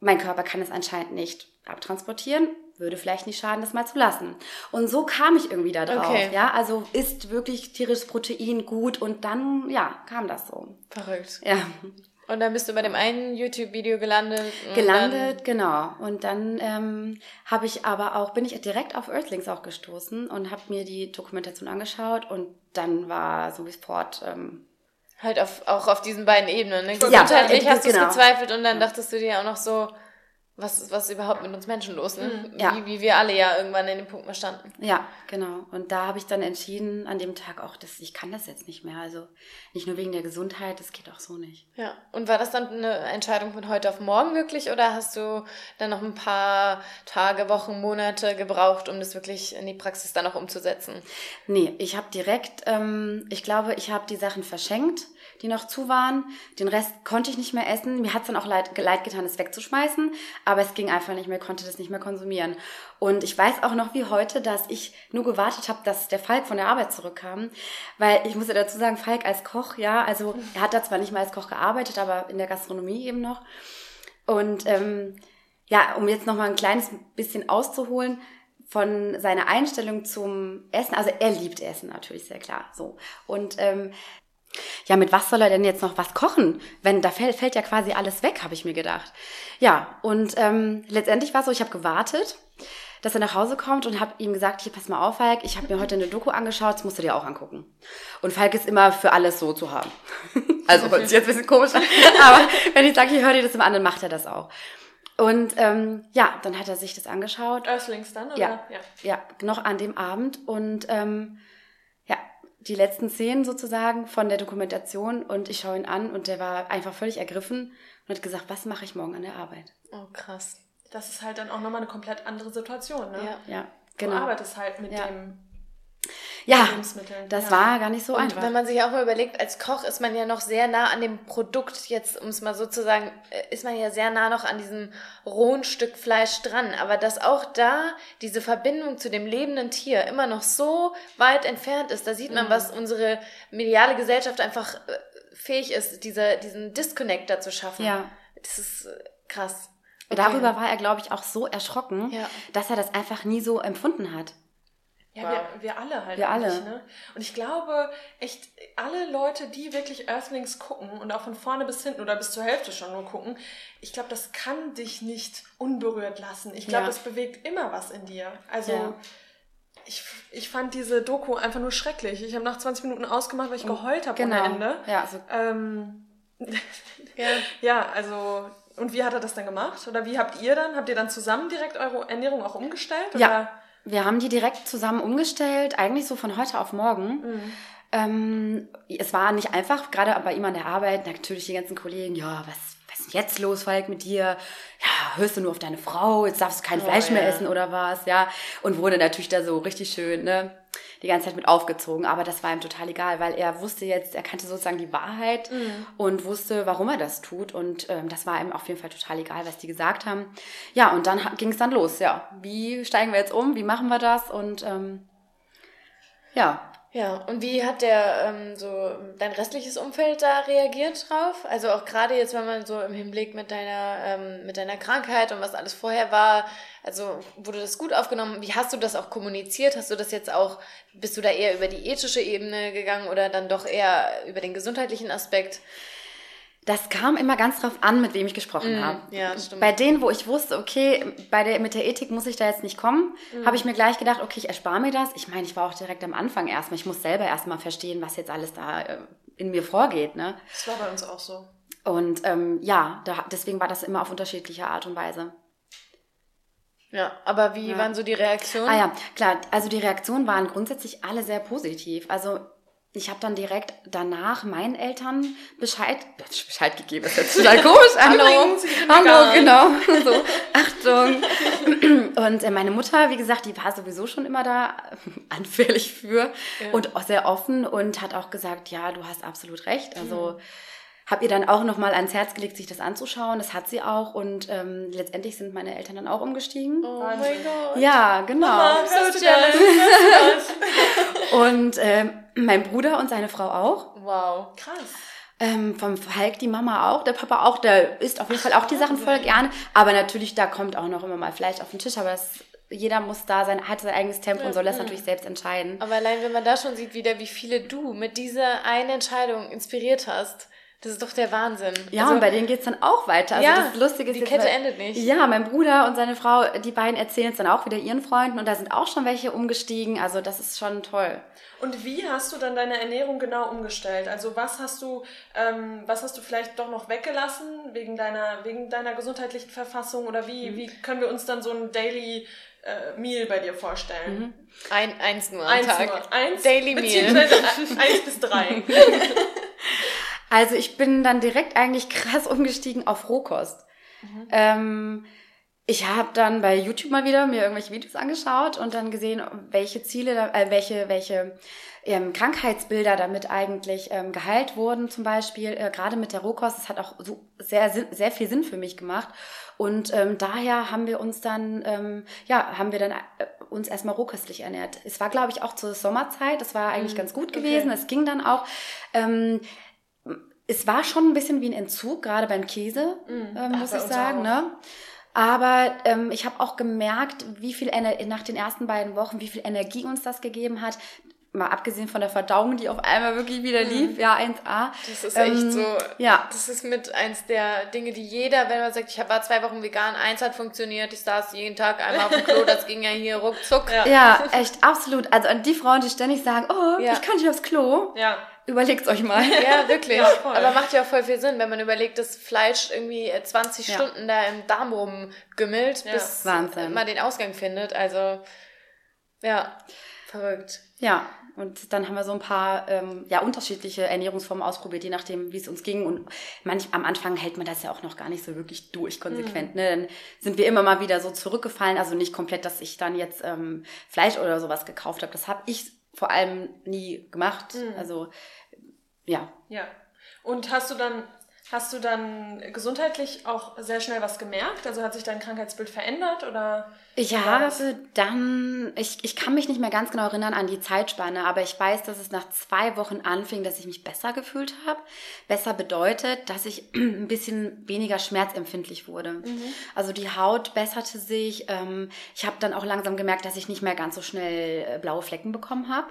Mein Körper kann es anscheinend nicht abtransportieren. Würde vielleicht nicht schaden, das mal zu lassen. Und so kam ich irgendwie da drauf. Okay. Ja, also ist wirklich tierisches Protein gut und dann, ja, kam das so. Verrückt. Ja, Und dann bist du bei dem einen YouTube-Video gelandet. gelandet, genau. Und dann ähm, habe ich aber auch, bin ich direkt auf Earthlings auch gestoßen und habe mir die Dokumentation angeschaut und dann war sofort, ähm, Dann halt auf, auch auf diesen beiden Ebenen. Ne? Ja, Gesundheitlich äh, hast du es genau. gezweifelt und dann dachtest du dir auch noch so, was ist was ist überhaupt mit uns Menschen los? Ne? Ja. Wie, wie wir alle ja irgendwann in dem Punkt mal standen. ja, genau. Und da habe ich dann entschieden an dem Tag auch, dass ich kann das jetzt nicht mehr. Also nicht nur wegen der Gesundheit, das geht auch so nicht. Ja. Und war das dann eine Entscheidung von heute auf morgen wirklich oder hast du dann noch ein paar Tage, Wochen, Monate gebraucht, um das wirklich in die Praxis dann auch umzusetzen? Nee, ich habe direkt, ähm, ich glaube, ich habe die Sachen verschenkt, die noch zu waren. Den Rest konnte ich nicht mehr essen. Mir hat es dann auch leid, leid getan, es wegzuschmeißen, aber es ging einfach nicht mehr, konnte das nicht mehr konsumieren. Und ich weiß auch noch wie heute, dass ich nur gewartet habe, dass der Falk von der Arbeit zurückkam, weil ich muss ja dazu sagen, Falk als Koch, ja, also er hat da zwar nicht mal als Koch gearbeitet, aber in der Gastronomie eben noch. Und ähm, ja, um jetzt noch mal ein kleines bisschen auszuholen von seiner Einstellung zum Essen. Also er liebt Essen natürlich sehr klar. So und ähm, ja, mit was soll er denn jetzt noch was kochen? Wenn da fällt, fällt ja quasi alles weg, habe ich mir gedacht. Ja, und ähm, letztendlich war es so, ich habe gewartet, dass er nach Hause kommt und habe ihm gesagt, hier pass mal auf, Falk, ich habe mir heute eine Doku angeschaut, das musst du dir auch angucken. Und Falk ist immer für alles so zu haben. also hört sich jetzt ein bisschen komisch an, aber wenn ich sage, ich höre dir das im an, dann macht er das auch. Und ähm, ja, dann hat er sich das angeschaut. Earthlings dann, oder? Ja, ja, noch an dem Abend und ähm, ja, die letzten Szenen sozusagen von der Dokumentation und ich schaue ihn an und der war einfach völlig ergriffen und hat gesagt, was mache ich morgen an der Arbeit? Oh, krass. Das ist halt dann auch nochmal eine komplett andere Situation, ne? Ja. Ja, Du genau. arbeitest halt mit Ja. dem Ja, Lebensmitteln. das ja. war gar nicht so Und einfach. wenn man sich auch mal überlegt, als Koch ist man ja noch sehr nah an dem Produkt, jetzt um es mal so zu sagen, äh, ist man ja sehr nah noch an diesem rohen Stück Fleisch dran. Aber dass auch da diese Verbindung zu dem lebenden Tier immer noch so weit entfernt ist, da sieht man, was unsere mediale Gesellschaft einfach äh, fähig ist, diese, diesen Disconnect da zu schaffen. Ja. Das ist äh, krass. Und Darüber war er, glaube ich, auch so erschrocken, Ja. dass er das einfach nie so empfunden hat. Ja, wir, wir alle halt. Wir alle. Ne? Und ich glaube, echt, alle Leute, die wirklich Earthlings gucken und auch von vorne bis hinten oder bis zur Hälfte schon nur gucken, ich glaube, das kann dich nicht unberührt lassen. Ich glaube, Ja. das bewegt immer was in dir. Also, Ja. ich, ich fand diese Doku einfach nur schrecklich. Ich habe nach 20 Minuten ausgemacht, weil ich geheult habe ohne Ende. Genau. Ja, also, Ähm, Ja. ja, also, und wie hat er das dann gemacht? Oder wie habt ihr dann? Habt ihr dann zusammen direkt eure Ernährung auch umgestellt? Ja. Wir haben die direkt zusammen umgestellt, eigentlich so von heute auf morgen. Mhm. Ähm, es war nicht einfach, gerade bei ihm an der Arbeit, natürlich die ganzen Kollegen, ja, was, was ist denn jetzt los, Falk, mit dir? Ja, hörst du nur auf deine Frau, jetzt darfst du kein Oh, Fleisch mehr ja. essen oder was, ja. Und wurde natürlich da so richtig schön, ne, die ganze Zeit mit aufgezogen. Aber das war ihm total egal, weil er wusste jetzt, er kannte sozusagen die Wahrheit Mhm. und wusste, warum er das tut. Und ähm, das war ihm auf jeden Fall total egal, was die gesagt haben. Ja, und dann ging es dann los, ja. Wie steigen wir jetzt um? Wie machen wir das? Und ähm, ja, Ja, und wie hat der ähm, so dein restliches Umfeld da reagiert drauf? Also auch gerade jetzt, wenn man so im Hinblick mit deiner ähm, mit deiner Krankheit und was alles vorher war, also wurde das gut aufgenommen? Wie hast du das auch kommuniziert? Hast du das jetzt auch bist du da eher über die ethische Ebene gegangen oder dann doch eher über den gesundheitlichen Aspekt? Das kam immer ganz drauf an, mit wem ich gesprochen Mm, habe. ja, stimmt. Bei denen, wo ich wusste, okay, bei der, mit der Ethik muss ich da jetzt nicht kommen, Mm. habe ich mir gleich gedacht, okay, ich erspare mir das. Ich meine, ich war auch direkt am Anfang erstmal. Ich muss selber erstmal verstehen, was jetzt alles da äh, in mir vorgeht. Ne? Das war bei uns auch so. Und ähm, ja, da, deswegen war das immer auf unterschiedliche Art und Weise. Ja, aber wie Ja. waren so die Reaktionen? Ah ja, klar. Also die Reaktionen waren grundsätzlich alle sehr positiv. Also ich habe dann direkt danach meinen Eltern Bescheid, Bescheid gegeben, ist jetzt total komisch. Hallo, hallo, genau. So, Achtung. Und äh, meine Mutter, wie gesagt, die war sowieso schon immer da anfällig für ja. und auch sehr offen und hat auch gesagt, ja, du hast absolut recht. Also mhm habe ihr dann auch nochmal ans Herz gelegt, sich das anzuschauen. Das hat sie auch und ähm, letztendlich sind meine Eltern dann auch umgestiegen. Oh mein Gott. Ja, genau. Mama, so jealous. und ähm, mein Bruder und seine Frau auch. Wow. Krass. Ähm, vom Falk die Mama auch, der Papa auch, der isst auf jeden Fall auch die Sachen voll gerne. Aber natürlich, da kommt auch noch immer mal Fleisch auf den Tisch, aber das jeder muss da sein, hat sein eigenes Tempo und soll das natürlich selbst entscheiden. Aber allein, wenn man da schon sieht, wieder, wie viele du mit dieser einen Entscheidung inspiriert hast, das ist doch der Wahnsinn. Ja, also, und bei denen geht's dann auch weiter. Also ja, das Lustige ist die Kette mal, endet nicht. Ja, mein Bruder und seine Frau, die beiden erzählen es dann auch wieder ihren Freunden und da sind auch schon welche umgestiegen. Also das ist schon toll. Und wie hast du dann deine Ernährung genau umgestellt? Also was hast du, ähm, was hast du vielleicht doch noch weggelassen wegen deiner, wegen deiner gesundheitlichen Verfassung oder wie, mhm. wie können wir uns dann so ein Daily äh, Meal bei dir vorstellen? Mhm. Ein, eins nur am eins Tag. Nur. Eins, Daily Meal. eins bis drei. Also ich bin dann direkt eigentlich krass umgestiegen auf Rohkost. Mhm. Ähm, ich habe dann bei YouTube mal wieder mir irgendwelche Videos angeschaut und dann gesehen, welche Ziele, äh, welche, welche ähm, Krankheitsbilder damit eigentlich ähm, geheilt wurden, zum Beispiel äh, gerade mit der Rohkost. Das hat auch so sehr, sehr viel Sinn für mich gemacht. Und ähm, daher haben wir uns dann, ähm, ja, haben wir dann äh, uns erstmal rohköstlich ernährt. Es war, glaube ich, auch zur Sommerzeit. Das war eigentlich mhm. ganz gut gewesen. Okay. Es ging dann auch. Ähm, es war schon ein bisschen wie ein Entzug, gerade beim Käse, mm, ähm, muss ich sagen. Ne? Aber ähm, ich habe auch gemerkt, wie viel Ener nach den ersten beiden Wochen, wie viel Energie uns das gegeben hat. Mal abgesehen von der Verdauung, die auf einmal wirklich wieder mhm. lief, mm. ja, 1A. Das ist echt ähm, so. Ja. Das ist mit eins der Dinge, die jeder, wenn man sagt, ich war zwei Wochen vegan, eins hat funktioniert, ich saß jeden Tag einmal auf dem Klo, das ging ja hier ruckzuck. Ja, ja echt, absolut. Also an die Frauen, die ständig sagen, oh, ja. ich kann nicht aufs Klo. Ja Überlegt's euch mal. Ja, wirklich. Ja, Aber macht ja auch voll viel Sinn, wenn man überlegt, dass Fleisch irgendwie 20 ja. Stunden da im Darm rumgümmelt, ja. bis Wahnsinn. man den Ausgang findet. Also, ja, verrückt. Ja, und dann haben wir so ein paar ähm, ja, unterschiedliche Ernährungsformen ausprobiert, je nachdem, wie es uns ging. Und manch, am Anfang hält man das ja auch noch gar nicht so wirklich durch, konsequent. Mhm. Ne? Dann sind wir immer mal wieder so zurückgefallen. Also nicht komplett, dass ich dann jetzt ähm, Fleisch oder sowas gekauft habe. Das habe ich vor allem nie gemacht. Mhm. Also ja. Ja. Und hast du dann Hast du dann gesundheitlich auch sehr schnell was gemerkt? Also hat sich dein Krankheitsbild verändert oder? Ich habe dann, ich, ich kann mich nicht mehr ganz genau erinnern an die Zeitspanne, aber ich weiß, dass es nach zwei Wochen anfing, dass ich mich besser gefühlt habe. Besser bedeutet, dass ich ein bisschen weniger schmerzempfindlich wurde. Mhm. Also die Haut besserte sich. Ähm, ich habe dann auch langsam gemerkt, dass ich nicht mehr ganz so schnell äh, blaue Flecken bekommen habe.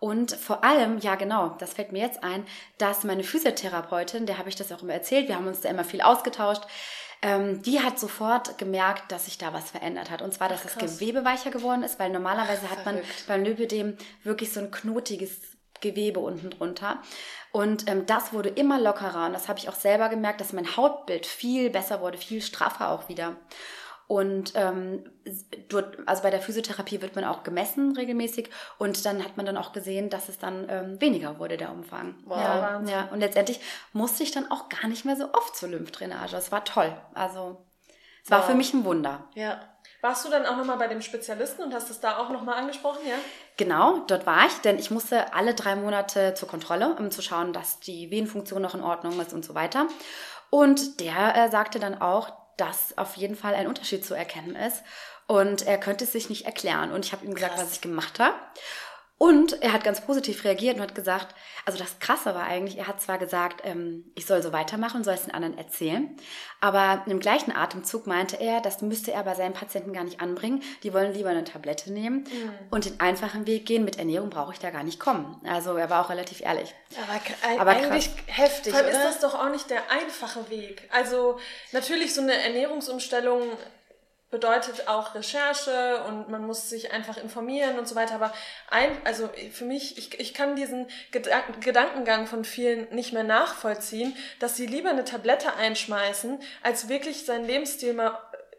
Und vor allem, ja genau, das fällt mir jetzt ein, dass meine Physiotherapeutin, der habe ich das auch immer erzählt, wir haben uns da immer viel ausgetauscht, ähm, die hat sofort gemerkt, dass sich da was verändert hat. Und zwar, dass Ach, das Gewebe weicher geworden ist, weil normalerweise Ach, hat man beim Lipödem wirklich so ein knotiges Gewebe unten drunter. Und ähm, das wurde immer lockerer. Und das habe ich auch selber gemerkt, dass mein Hautbild viel besser wurde, viel straffer auch wieder. Und ähm, dort, also bei der Physiotherapie wird man auch gemessen regelmäßig und dann hat man dann auch gesehen, dass es dann ähm, weniger wurde, der Umfang. Wow, ja, ja, und letztendlich musste ich dann auch gar nicht mehr so oft zur Lymphdrainage. Das war toll. Also es war wow. für mich ein Wunder. Ja. Warst du dann auch nochmal bei dem Spezialisten und hast es da auch nochmal angesprochen, ja? Genau, dort war ich, denn ich musste alle drei Monate zur Kontrolle, um zu schauen, dass die Venenfunktion noch in Ordnung ist und so weiter. Und der äh, sagte dann auch, dass auf jeden Fall ein Unterschied zu erkennen ist. Und er könnte es sich nicht erklären. Und ich habe ihm gesagt, Krass. was ich gemacht habe. Und er hat ganz positiv reagiert und hat gesagt, also das Krasse war eigentlich, er hat zwar gesagt, ähm, ich soll so weitermachen, soll es den anderen erzählen, aber im gleichen Atemzug meinte er, das müsste er bei seinen Patienten gar nicht anbringen. Die wollen lieber eine Tablette nehmen mhm. und den einfachen Weg gehen. Mit Ernährung brauche ich da gar nicht kommen. Also er war auch relativ ehrlich. Aber, aber eigentlich krass. heftig. Vor allem ist das doch auch nicht der einfache Weg. Also natürlich so eine Ernährungsumstellung bedeutet auch Recherche und man muss sich einfach informieren und so weiter. Aber ein, also für mich, ich, ich kann diesen Gedankengang von vielen nicht mehr nachvollziehen, dass sie lieber eine Tablette einschmeißen, als wirklich seinen Lebensstil mal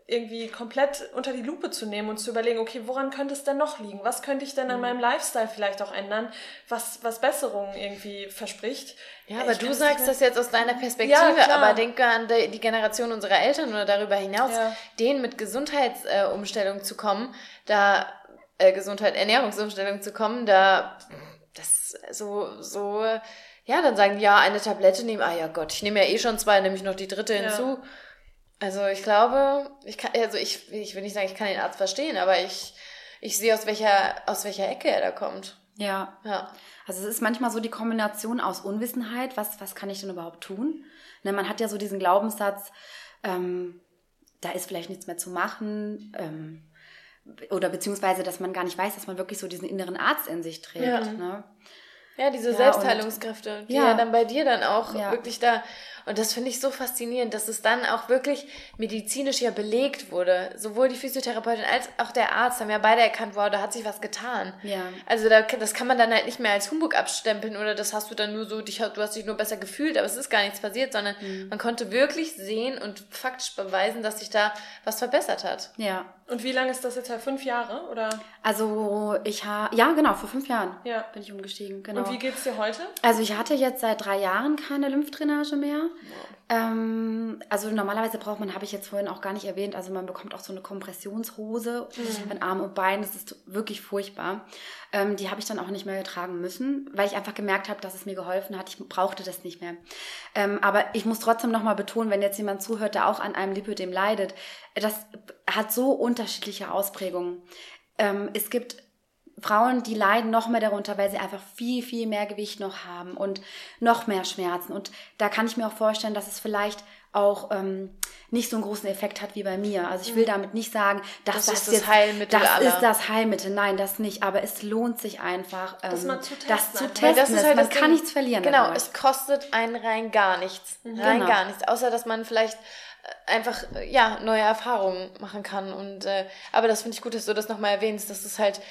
irgendwie komplett unter die Lupe zu nehmen und zu überlegen, okay, woran könnte es denn noch liegen? Was könnte ich denn an meinem Lifestyle vielleicht auch ändern, was, was Besserungen irgendwie verspricht? Ja, aber Ich du sagst das jetzt aus deiner Perspektive, Ja, aber denke an die, Generation unserer Eltern oder darüber hinaus, Ja. denen mit Gesundheitsumstellung Umstellung zu kommen, da äh, Gesundheit, Ernährungsumstellung zu kommen, da das so, so, ja, dann sagen die, ja, eine Tablette nehmen, ah ja Gott, ich nehme ja eh schon zwei, nehme ich noch die dritte Ja. hinzu. Also ich glaube, ich kann, also ich, ich will nicht sagen, ich kann den Arzt verstehen, aber ich, ich sehe aus welcher, aus welcher Ecke er da kommt. Ja. Ja. Also es ist manchmal so die Kombination aus Unwissenheit, was, was kann ich denn überhaupt tun? Ne, man hat ja so diesen Glaubenssatz, ähm, da ist vielleicht nichts mehr zu machen, ähm, oder beziehungsweise, dass man gar nicht weiß, dass man wirklich so diesen inneren Arzt in sich trägt. Ja. Ne? Ja, diese Ja, Selbstheilungskräfte, die ja. Ja. dann bei dir dann auch wirklich da. Und das finde ich so faszinierend, dass es dann auch wirklich medizinisch ja belegt wurde. Sowohl die Physiotherapeutin als auch der Arzt haben ja beide erkannt, wow, da hat sich was getan. Ja. Also da, das kann man dann halt nicht mehr als Humbug abstempeln oder das hast du dann nur so, dich, du hast dich nur besser gefühlt, aber es ist gar nichts passiert, sondern Mhm. man konnte wirklich sehen und faktisch beweisen, dass sich da was verbessert hat. Ja. Und wie lange ist das jetzt her? Fünf Jahre? Oder? Also ich habe, ja genau, vor fünf Jahren Ja. bin ich umgestiegen. Genau. Und wie geht's dir heute? Also ich hatte jetzt seit drei Jahren keine Lymphdrainage mehr. Ähm, also normalerweise braucht man, habe ich jetzt vorhin auch gar nicht erwähnt, also man bekommt auch so eine Kompressionshose an Arm und Bein. Das ist wirklich furchtbar. Ähm, die habe ich dann auch nicht mehr tragen müssen, weil ich einfach gemerkt habe, dass es mir geholfen hat. Ich brauchte das nicht mehr. Ähm, aber ich muss trotzdem nochmal betonen, wenn jetzt jemand zuhört, der auch an einem Lipödem leidet, das hat so unterschiedliche Ausprägungen. Ähm, es gibt Frauen, die leiden noch mehr darunter, weil sie einfach viel, viel mehr Gewicht noch haben und noch mehr Schmerzen. Und da kann ich mir auch vorstellen, dass es vielleicht auch ähm, nicht so einen großen Effekt hat wie bei mir. Also ich will damit nicht sagen, dass Das das, ist das jetzt, Heilmittel das aller. ist das Heilmittel. Nein, das nicht. Aber es lohnt sich einfach, ähm, Das zu das testen zu einfach. Weil testen. das ist halt man das kann Ding. nichts verlieren. Genau, dadurch. es kostet einen rein gar nichts. Rein Genau. gar nichts. Außer, dass man vielleicht äh, einfach, äh, ja, neue Erfahrungen machen kann. Und, äh, aber das finde ich gut, dass du das nochmal erwähnst, dass es halt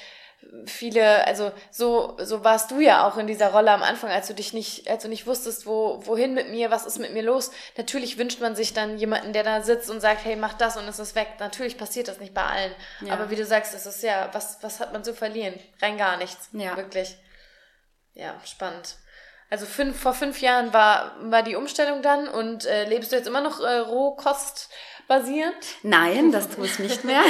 viele, also so, so warst du ja auch in dieser Rolle am Anfang, als du dich nicht, als du nicht wusstest, wo, wohin mit mir, was ist mit mir los. Natürlich wünscht man sich dann jemanden, der da sitzt und sagt, hey, mach das und es ist weg. Natürlich passiert das nicht bei allen. Ja. Aber wie du sagst, es ist ja, was, was hat man zu verlieren? Rein gar nichts. Ja. Wirklich. Ja, spannend. Also fünf, vor fünf Jahren war, war die Umstellung dann und äh, lebst du jetzt immer noch äh, Rohkost basierend? Nein, das tue ich nicht mehr.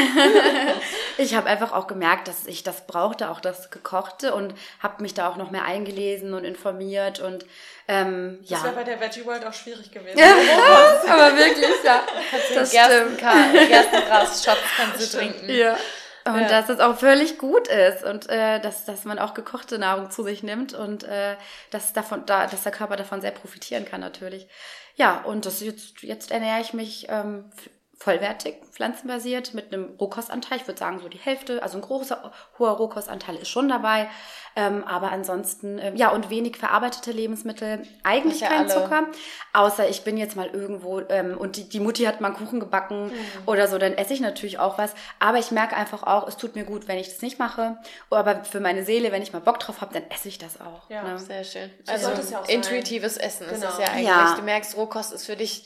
ich habe einfach auch gemerkt, dass ich das brauchte, auch das Gekochte und habe mich da auch noch mehr eingelesen und informiert und ähm, ja. Das wäre bei der Veggie World auch schwierig gewesen. aber wirklich, ja. Das stimmt. Gerstengras-Shots kannst du trinken. Ja. Und Ja. dass es auch völlig gut ist und äh, dass, dass man auch gekochte Nahrung zu sich nimmt und äh, dass, davon, da, dass der Körper davon sehr profitieren kann natürlich. Ja, und das jetzt, jetzt ernähre ich mich ähm, vollwertig, pflanzenbasiert, mit einem Rohkostanteil. Ich würde sagen, so die Hälfte, also ein großer, hoher Rohkostanteil ist schon dabei. Ähm, aber ansonsten, ähm, ja, und wenig verarbeitete Lebensmittel, eigentlich Ja, kein alle. Zucker. Außer ich bin jetzt mal irgendwo ähm, und die, die Mutti hat mal einen Kuchen gebacken oder so, dann esse ich natürlich auch was. Aber ich merke einfach auch, es tut mir gut, wenn ich das nicht mache. Aber für meine Seele, wenn ich mal Bock drauf habe, dann esse ich das auch. Ja. ne? Sehr schön. So Also sein. intuitives Essen ist Genau. das ja eigentlich. Ja. Du merkst, Rohkost ist für dich,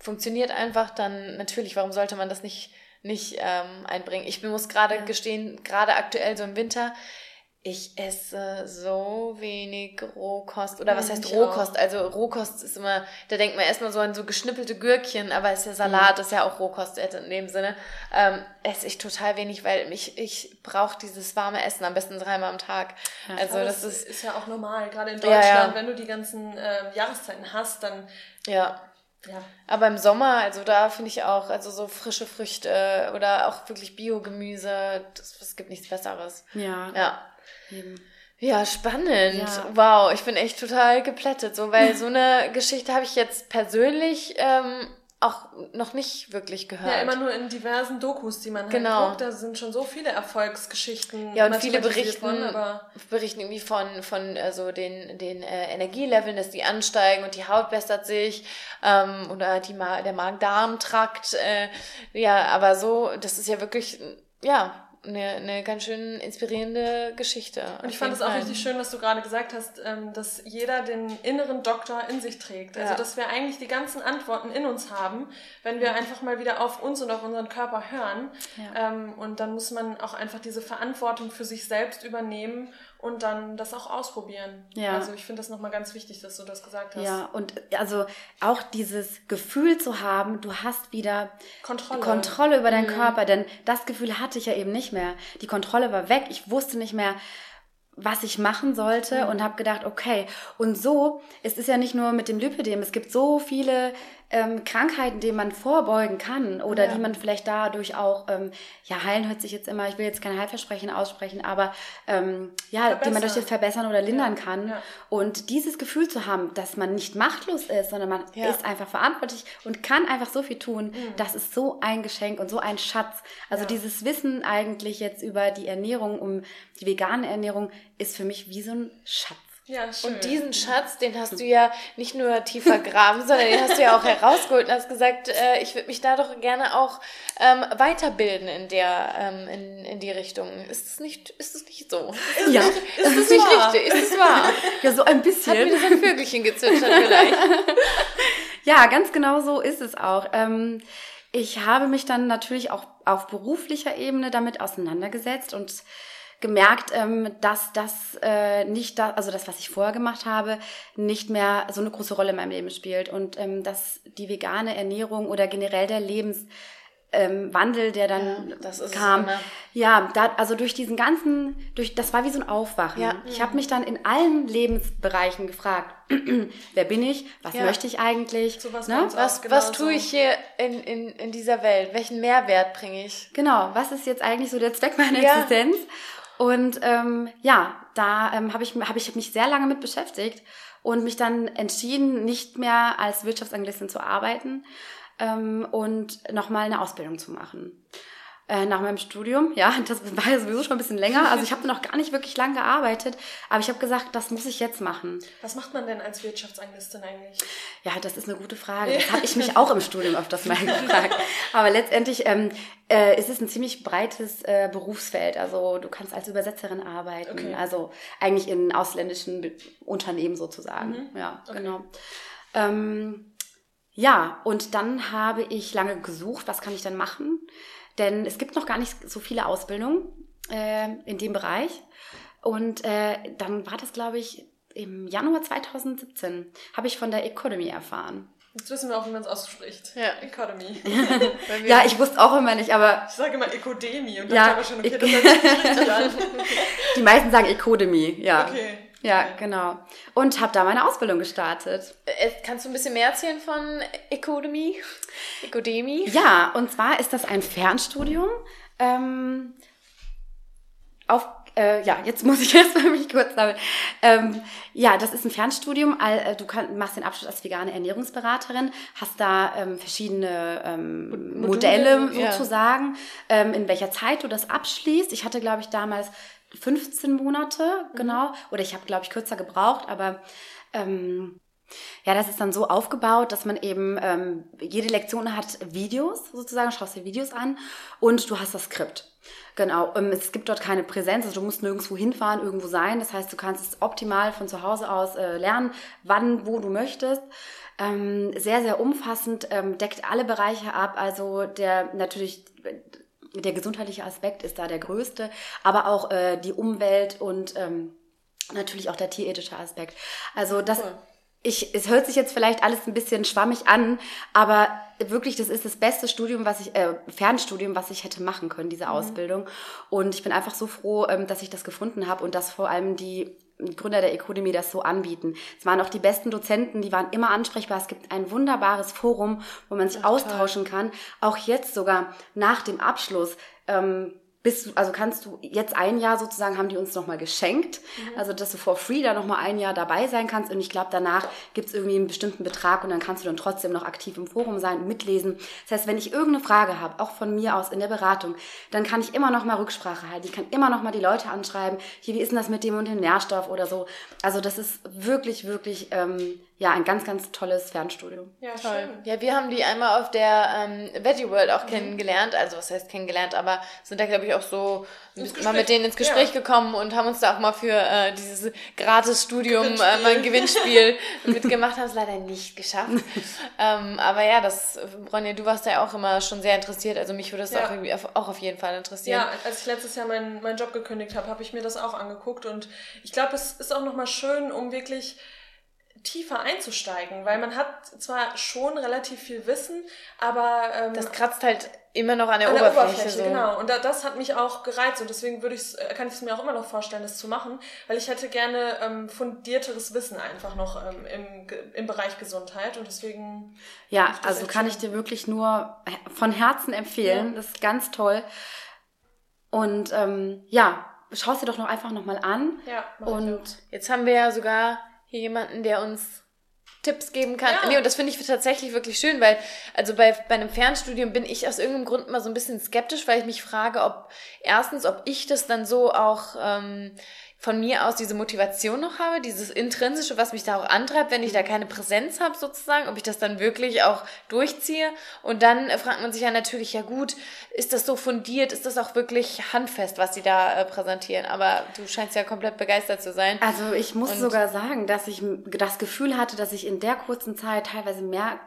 funktioniert einfach, dann natürlich, warum sollte man das nicht, nicht ähm, einbringen? Ich muss gerade gestehen, gerade aktuell so im Winter, ich esse so wenig Rohkost. Oder was Mhm, heißt Rohkost? Also Rohkost ist immer, da denkt man erstmal so an so geschnippelte Gürkchen, aber ist ja Salat, ist ja auch Rohkost in dem Sinne. Ähm, esse ich total wenig, weil ich, ich brauche dieses warme Essen am besten dreimal am Tag. also Aber das ist, ist ja auch normal. Gerade in Ja, Deutschland, ja. wenn du die ganzen ähm, Jahreszeiten hast, dann ja. Ja. Aber im Sommer, also da finde ich auch, also so frische Früchte oder auch wirklich Biogemüse, das, es gibt nichts Besseres. Ja. Ja. eben. Ja, spannend. Ja. Wow, ich bin echt total geplättet, so, weil so eine Geschichte habe ich jetzt persönlich ähm, auch noch nicht wirklich gehört. Ja, immer nur in diversen Dokus, die man halt Genau. guckt. Da sind schon so viele Erfolgsgeschichten. Ja, und viele berichten, worden, berichten irgendwie von, von also den, den äh, Energieleveln, dass die ansteigen und die Haut bessert sich ähm, oder die Ma der Magen-Darm-Trakt. Äh, ja, aber so, das ist ja wirklich, ja, eine, eine ganz schön inspirierende Geschichte. Und ich fand es auch richtig schön, was du gerade gesagt hast, ähm, dass jeder den inneren Doktor in sich trägt. Also, ja. dass wir eigentlich die ganzen Antworten in uns haben, wenn wir einfach mal wieder auf uns und auf unseren Körper hören. Ja. Ähm, und dann muss man auch einfach diese Verantwortung für sich selbst übernehmen und dann das auch ausprobieren. Ja. Also ich finde das nochmal ganz wichtig, dass du das gesagt hast. Ja, und also auch dieses Gefühl zu haben, du hast wieder Kontrolle, Kontrolle über deinen mhm. Körper, denn das Gefühl hatte ich ja eben nicht mehr. Die Kontrolle war weg, ich wusste nicht mehr, was ich machen sollte mhm. und habe gedacht, okay, und so, es ist ja nicht nur mit dem Lipödem, es gibt so viele ähm, Krankheiten, denen man vorbeugen kann oder ja. die man vielleicht dadurch auch, ähm, ja, heilen hört sich jetzt immer, ich will jetzt kein Heilversprechen aussprechen, aber ähm, ja, verbessern. die man durch das verbessern oder lindern ja. kann. Ja. Und dieses Gefühl zu haben, dass man nicht machtlos ist, sondern man ist einfach verantwortlich und kann einfach so viel tun, mhm. das ist so ein Geschenk und so ein Schatz. Also dieses Wissen eigentlich jetzt über die Ernährung, um die vegane Ernährung, ist für mich wie so ein Schatz. Ja, schön. Und diesen Schatz, den hast du ja nicht nur tiefer graben, sondern den hast du ja auch herausgeholt und hast gesagt, äh, ich würde mich da doch gerne auch ähm, weiterbilden in der ähm, in, in die Richtung. Ist es nicht, ist es nicht so? Ist ja. Nicht, ist es nicht wahr? richtig? Ist es wahr? Ja, so ein bisschen. Hat wieder so ein Vögelchen gezwitschert vielleicht. ja, ganz genau so ist es auch. Ähm, ich habe mich dann natürlich auch auf beruflicher Ebene damit auseinandergesetzt und gemerkt, ähm, dass das äh, nicht da, also das, was ich vorher gemacht habe, nicht mehr so eine große Rolle in meinem Leben spielt und ähm, dass die vegane Ernährung oder generell der Lebens ähm, Wandel, der dann ja, kam. Ja, da, also durch diesen ganzen, durch das war wie so ein Aufwachen. Ja. Ich habe mich dann in allen Lebensbereichen gefragt, wer bin ich, was ja. möchte ich eigentlich, so was, ne? was, was tue ich hier in, in, in dieser Welt, welchen Mehrwert bringe ich? Genau, was ist jetzt eigentlich so der Zweck meiner Existenz? Und ähm, ja, da ähm, habe ich, hab ich mich sehr lange mit beschäftigt und mich dann entschieden, nicht mehr als Wirtschaftsanglistin zu arbeiten ähm, und nochmal eine Ausbildung zu machen äh, nach meinem Studium. Ja, das war ja sowieso schon ein bisschen länger. Also ich habe noch gar nicht wirklich lang gearbeitet, aber ich habe gesagt, das muss ich jetzt machen. Was macht man denn als Wirtschaftsanglistin eigentlich? Ja, das ist eine gute Frage. Das habe ich mich auch im Studium öfters mal gefragt. Aber letztendlich ähm, äh, ist es ein ziemlich breites äh, Berufsfeld. Also du kannst als Übersetzerin arbeiten, okay. also eigentlich in ausländischen Unternehmen sozusagen. Mhm. Ja, okay. genau. Ähm, ja, und dann habe ich lange gesucht, was kann ich dann machen? Denn es gibt noch gar nicht so viele Ausbildungen äh, in dem Bereich. Und äh, dann war das, glaube ich, im Januar 2017, habe ich von der Economy erfahren. Jetzt wissen wir auch, wie man es ausspricht. Ja. Economy. ja, ich wusste auch immer nicht, aber... Ich sage immer Ecodemie und dann ja, ich schon, okay, das hört sich richtig an. Die meisten sagen Ecodemie, ja. Okay. Ja, genau. Und habe da meine Ausbildung gestartet. Äh, kannst du ein bisschen mehr erzählen von Ecodemy? Ecodemy? Ja, und zwar ist das ein Fernstudium. Ähm, auf, äh, ja, jetzt muss ich erst mal mich kurz sammeln. Ähm, ja, das ist ein Fernstudium. Äh, du kann, machst den Abschluss als vegane Ernährungsberaterin, hast da ähm, verschiedene ähm, Modelle sozusagen, ja. ähm, in welcher Zeit du das abschließt. Ich hatte, glaube ich, damals 15 Monate, mhm. genau. Oder ich habe, glaube ich, kürzer gebraucht, aber ähm, ja, das ist dann so aufgebaut, dass man eben ähm, jede Lektion hat Videos sozusagen, schaust dir Videos an und du hast das Skript. Genau, ähm, es gibt dort keine Präsenz, also du musst nirgendwo hinfahren, irgendwo sein. Das heißt, du kannst es optimal von zu Hause aus äh, lernen, wann, wo du möchtest. Ähm, sehr, sehr umfassend, ähm, deckt alle Bereiche ab. Also der natürlich der gesundheitliche Aspekt ist da der größte, aber auch äh, die Umwelt und ähm, natürlich auch der tierethische Aspekt. Also das, cool. ich, es hört sich jetzt vielleicht alles ein bisschen schwammig an, aber wirklich, das ist das beste Studium, was ich, äh, Fernstudium, was ich hätte machen können, diese mhm. Ausbildung. Und ich bin einfach so froh, ähm, dass ich das gefunden habe und dass vor allem die Gründer der Ecodemy das so anbieten. Es waren auch die besten Dozenten, die waren immer ansprechbar. Es gibt ein wunderbares Forum, wo man sich Ach, austauschen toll. kann. Auch jetzt sogar nach dem Abschluss. Ähm, bist also kannst du jetzt ein Jahr sozusagen haben die uns nochmal geschenkt, mhm. also dass du for free da nochmal ein Jahr dabei sein kannst und ich glaube danach gibt es irgendwie einen bestimmten Betrag und dann kannst du dann trotzdem noch aktiv im Forum sein und mitlesen. Das heißt, wenn ich irgendeine Frage habe, auch von mir aus in der Beratung, dann kann ich immer nochmal Rücksprache halten. Ich kann immer nochmal die Leute anschreiben, hier, wie ist denn das mit dem und dem Nährstoff oder so. Also das ist wirklich, wirklich ähm, ja, ein ganz, ganz tolles Fernstudium. Ja, Toll. schön. Ja, wir haben die einmal auf der ähm, Veggie World auch kennengelernt. Also was heißt kennengelernt, aber sind da, glaube ich, auch so mal mit denen ins Gespräch Ja. gekommen und haben uns da auch mal für äh, dieses Gratis-Studium äh, mal ein Gewinnspiel mitgemacht, haben es leider nicht geschafft. ähm, aber ja, das, Ronja, du warst ja auch immer schon sehr interessiert. Also mich würde das Ja. auch irgendwie auf, auch auf jeden Fall interessieren. Ja, als ich letztes Jahr meinen meinen Job gekündigt habe, habe ich mir das auch angeguckt und ich glaube, es ist auch nochmal schön, um wirklich tiefer einzusteigen, weil man hat zwar schon relativ viel Wissen, aber ähm, Das kratzt halt immer noch an der, an der Oberfläche. Oberfläche, so. genau. Und da, das hat mich auch gereizt und deswegen würde ich's, äh, kann ich es mir auch immer noch vorstellen, das zu machen, weil ich hätte gerne ähm, fundierteres Wissen einfach noch ähm, im, im Bereich Gesundheit und deswegen Ja, also kann schön. ich dir wirklich nur von Herzen empfehlen. Ja. Das ist ganz toll. Und ähm, ja, schau es dir doch noch einfach nochmal an. ja. mach ich Und. Jetzt haben wir ja sogar hier jemanden, der uns Tipps geben kann. Ja. Nee, und das finde ich tatsächlich wirklich schön, weil, also bei, bei einem Fernstudium bin ich aus irgendeinem Grund immer so ein bisschen skeptisch, weil ich mich frage, ob erstens, ob ich das dann so auch ähm, von mir aus diese Motivation noch habe, dieses Intrinsische, was mich da auch antreibt, wenn ich da keine Präsenz habe sozusagen, ob ich das dann wirklich auch durchziehe. Und dann äh, fragt man sich ja natürlich, ja gut, ist das so fundiert, ist das auch wirklich handfest, was sie da äh, präsentieren? Aber du scheinst ja komplett begeistert zu sein. also ich muss Und- sogar sagen, dass ich das Gefühl hatte, dass ich in der kurzen Zeit teilweise mehr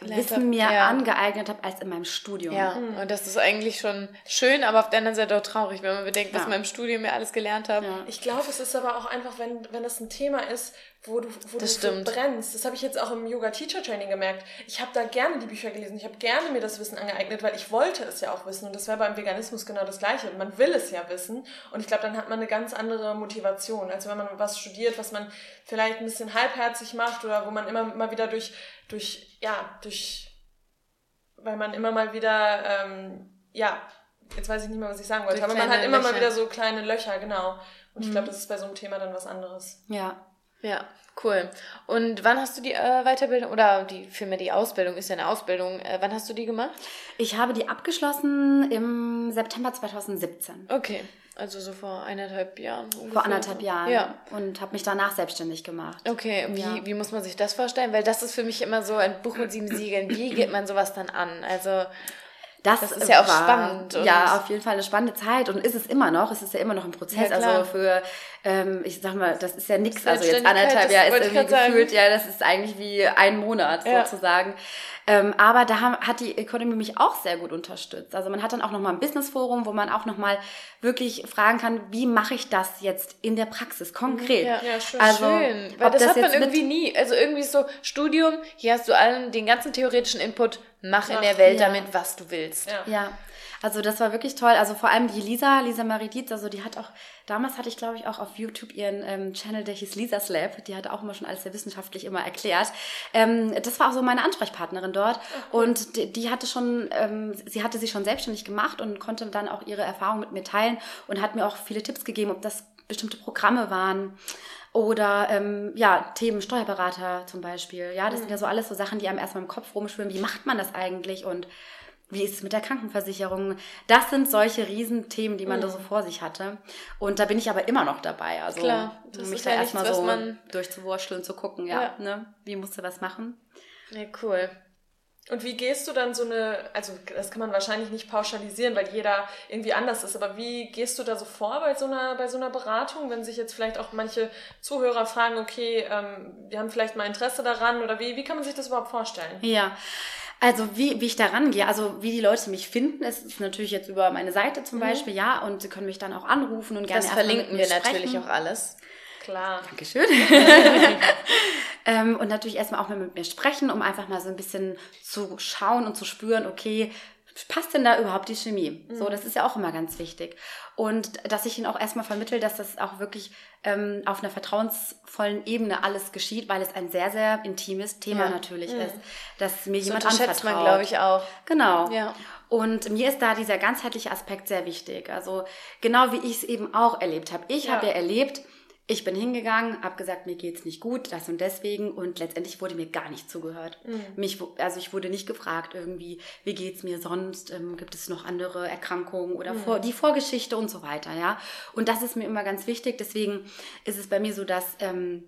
Wissen mir ja. angeeignet habe als in meinem Studium. Ja, und das ist eigentlich schon schön, aber auf der anderen Seite auch traurig, wenn man bedenkt, was Ja. man im Studium ja alles gelernt hat. Ja. Ich glaube, es ist aber auch einfach, wenn, wenn das ein Thema ist, wo du, wo Das du brennst. Das habe ich jetzt auch im Yoga-Teacher-Training gemerkt. Ich habe da gerne die Bücher gelesen. Ich habe gerne mir das Wissen angeeignet, weil ich wollte es ja auch wissen. Und das wäre beim Veganismus genau das Gleiche. Man will es ja wissen. Und ich glaube, dann hat man eine ganz andere Motivation. als wenn man was studiert, was man vielleicht ein bisschen halbherzig macht oder wo man immer mal wieder durch, durch, ja, durch, weil man immer mal wieder, ähm, ja, jetzt weiß ich nicht mehr, was ich sagen wollte, Durch aber man hat immer mal Löcher. wieder so kleine Löcher, genau. Und ich glaube, das ist bei so einem Thema dann was anderes. ja. Ja, cool. Und wann hast du die äh, Weiterbildung oder die vielmehr die Ausbildung ist ja eine Ausbildung. Äh, wann hast du die gemacht? Ich habe die abgeschlossen im September 2017. Okay, also so vor eineinhalb Jahren. Ungefähr. Vor anderthalb Jahren. Ja. Und habe mich danach selbstständig gemacht. Okay, wie, Ja. wie muss man sich das vorstellen? Weil das ist für mich immer so ein Buch mit sieben Siegeln. Wie geht man sowas dann an? Also, Das, Das ist ja auch war, spannend Ja, auf jeden Fall eine spannende Zeit und ist es immer noch. Es ist ja immer noch ein Prozess. Ja, also für, ähm, ich sag mal, das ist ja nichts. Also jetzt anderthalb Jahre ist irgendwie gefühlt, ja, das ist eigentlich wie ein Monat Ja. sozusagen. Ähm, aber da haben, hat die Economy mich auch sehr gut unterstützt. Also man hat dann auch nochmal ein Businessforum, wo man auch nochmal wirklich fragen kann, wie mache ich das jetzt in der Praxis konkret? Ja. Ja, schön. Also, schön. Weil das, das hat man irgendwie nie. Also irgendwie so, Studium, hier hast du allen den ganzen theoretischen Input, mach in Mach, der Welt ja. damit, was du willst. Ja. Ja, also das war wirklich toll. Also vor allem die Lisa, Lisa Marie Dietz, also die hat auch, damals hatte ich glaube ich auch auf YouTube ihren ähm, Channel, der hieß Lisa's Lab. Die hatte auch immer schon alles sehr wissenschaftlich immer erklärt. Ähm, das war auch so meine Ansprechpartnerin dort. Und die, die hatte schon, ähm, sie hatte sich schon selbstständig gemacht und konnte dann auch ihre Erfahrungen mit mir teilen und hat mir auch viele Tipps gegeben, ob das bestimmte Programme waren. Oder ähm, ja, Themen Steuerberater zum Beispiel. Ja, das sind ja so alles so Sachen, die einem erstmal im Kopf rumschwimmen. Wie macht man das eigentlich? Und wie ist es mit der Krankenversicherung? Das sind solche Riesenthemen, die man da so vor sich hatte. Und da bin ich aber immer noch dabei. Also Klar, um mich da ja erstmal so durchzuwurschteln, zu gucken, ja, Ja. ne? Wie musst du was machen? Ja, cool. Und wie gehst du dann so eine, also das kann man wahrscheinlich nicht pauschalisieren, weil jeder irgendwie anders ist, aber wie gehst du da so vor bei so einer, bei so einer Beratung, wenn sich jetzt vielleicht auch manche Zuhörer fragen, okay, ähm, wir haben vielleicht mal Interesse daran oder wie, wie kann man sich das überhaupt vorstellen? Ja. Also wie, wie ich da rangehe, also wie die Leute mich finden, ist, ist natürlich jetzt über meine Seite zum Beispiel, ja, und sie können mich dann auch anrufen und gerne Das verlinken mit wir mir natürlich sprechen. auch alles. Klar. Dankeschön. ähm, und natürlich erstmal auch mal mit mir sprechen, um einfach mal so ein bisschen zu schauen und zu spüren, okay, passt denn da überhaupt die Chemie? So, das ist ja auch immer ganz wichtig. Und dass ich ihnen auch erstmal vermittel, dass das auch wirklich ähm, auf einer vertrauensvollen Ebene alles geschieht, weil es ein sehr, sehr intimes Thema Ja. natürlich ist, dass mir Das jemand unterschätzt man, anvertraut. glaube ich, auch. Genau. Ja. Und mir ist da dieser ganzheitliche Aspekt sehr wichtig. Also genau wie ich es eben auch erlebt habe. Ich Ja. habe ja erlebt, ich bin hingegangen, habe gesagt, mir geht's nicht gut, das und deswegen und letztendlich wurde mir gar nicht zugehört. Mich, wu- also ich wurde nicht gefragt irgendwie, wie geht's mir sonst, ähm, gibt es noch andere Erkrankungen oder vor, die Vorgeschichte und so weiter, ja. Und das ist mir immer ganz wichtig. Deswegen ist es bei mir so, dass ähm,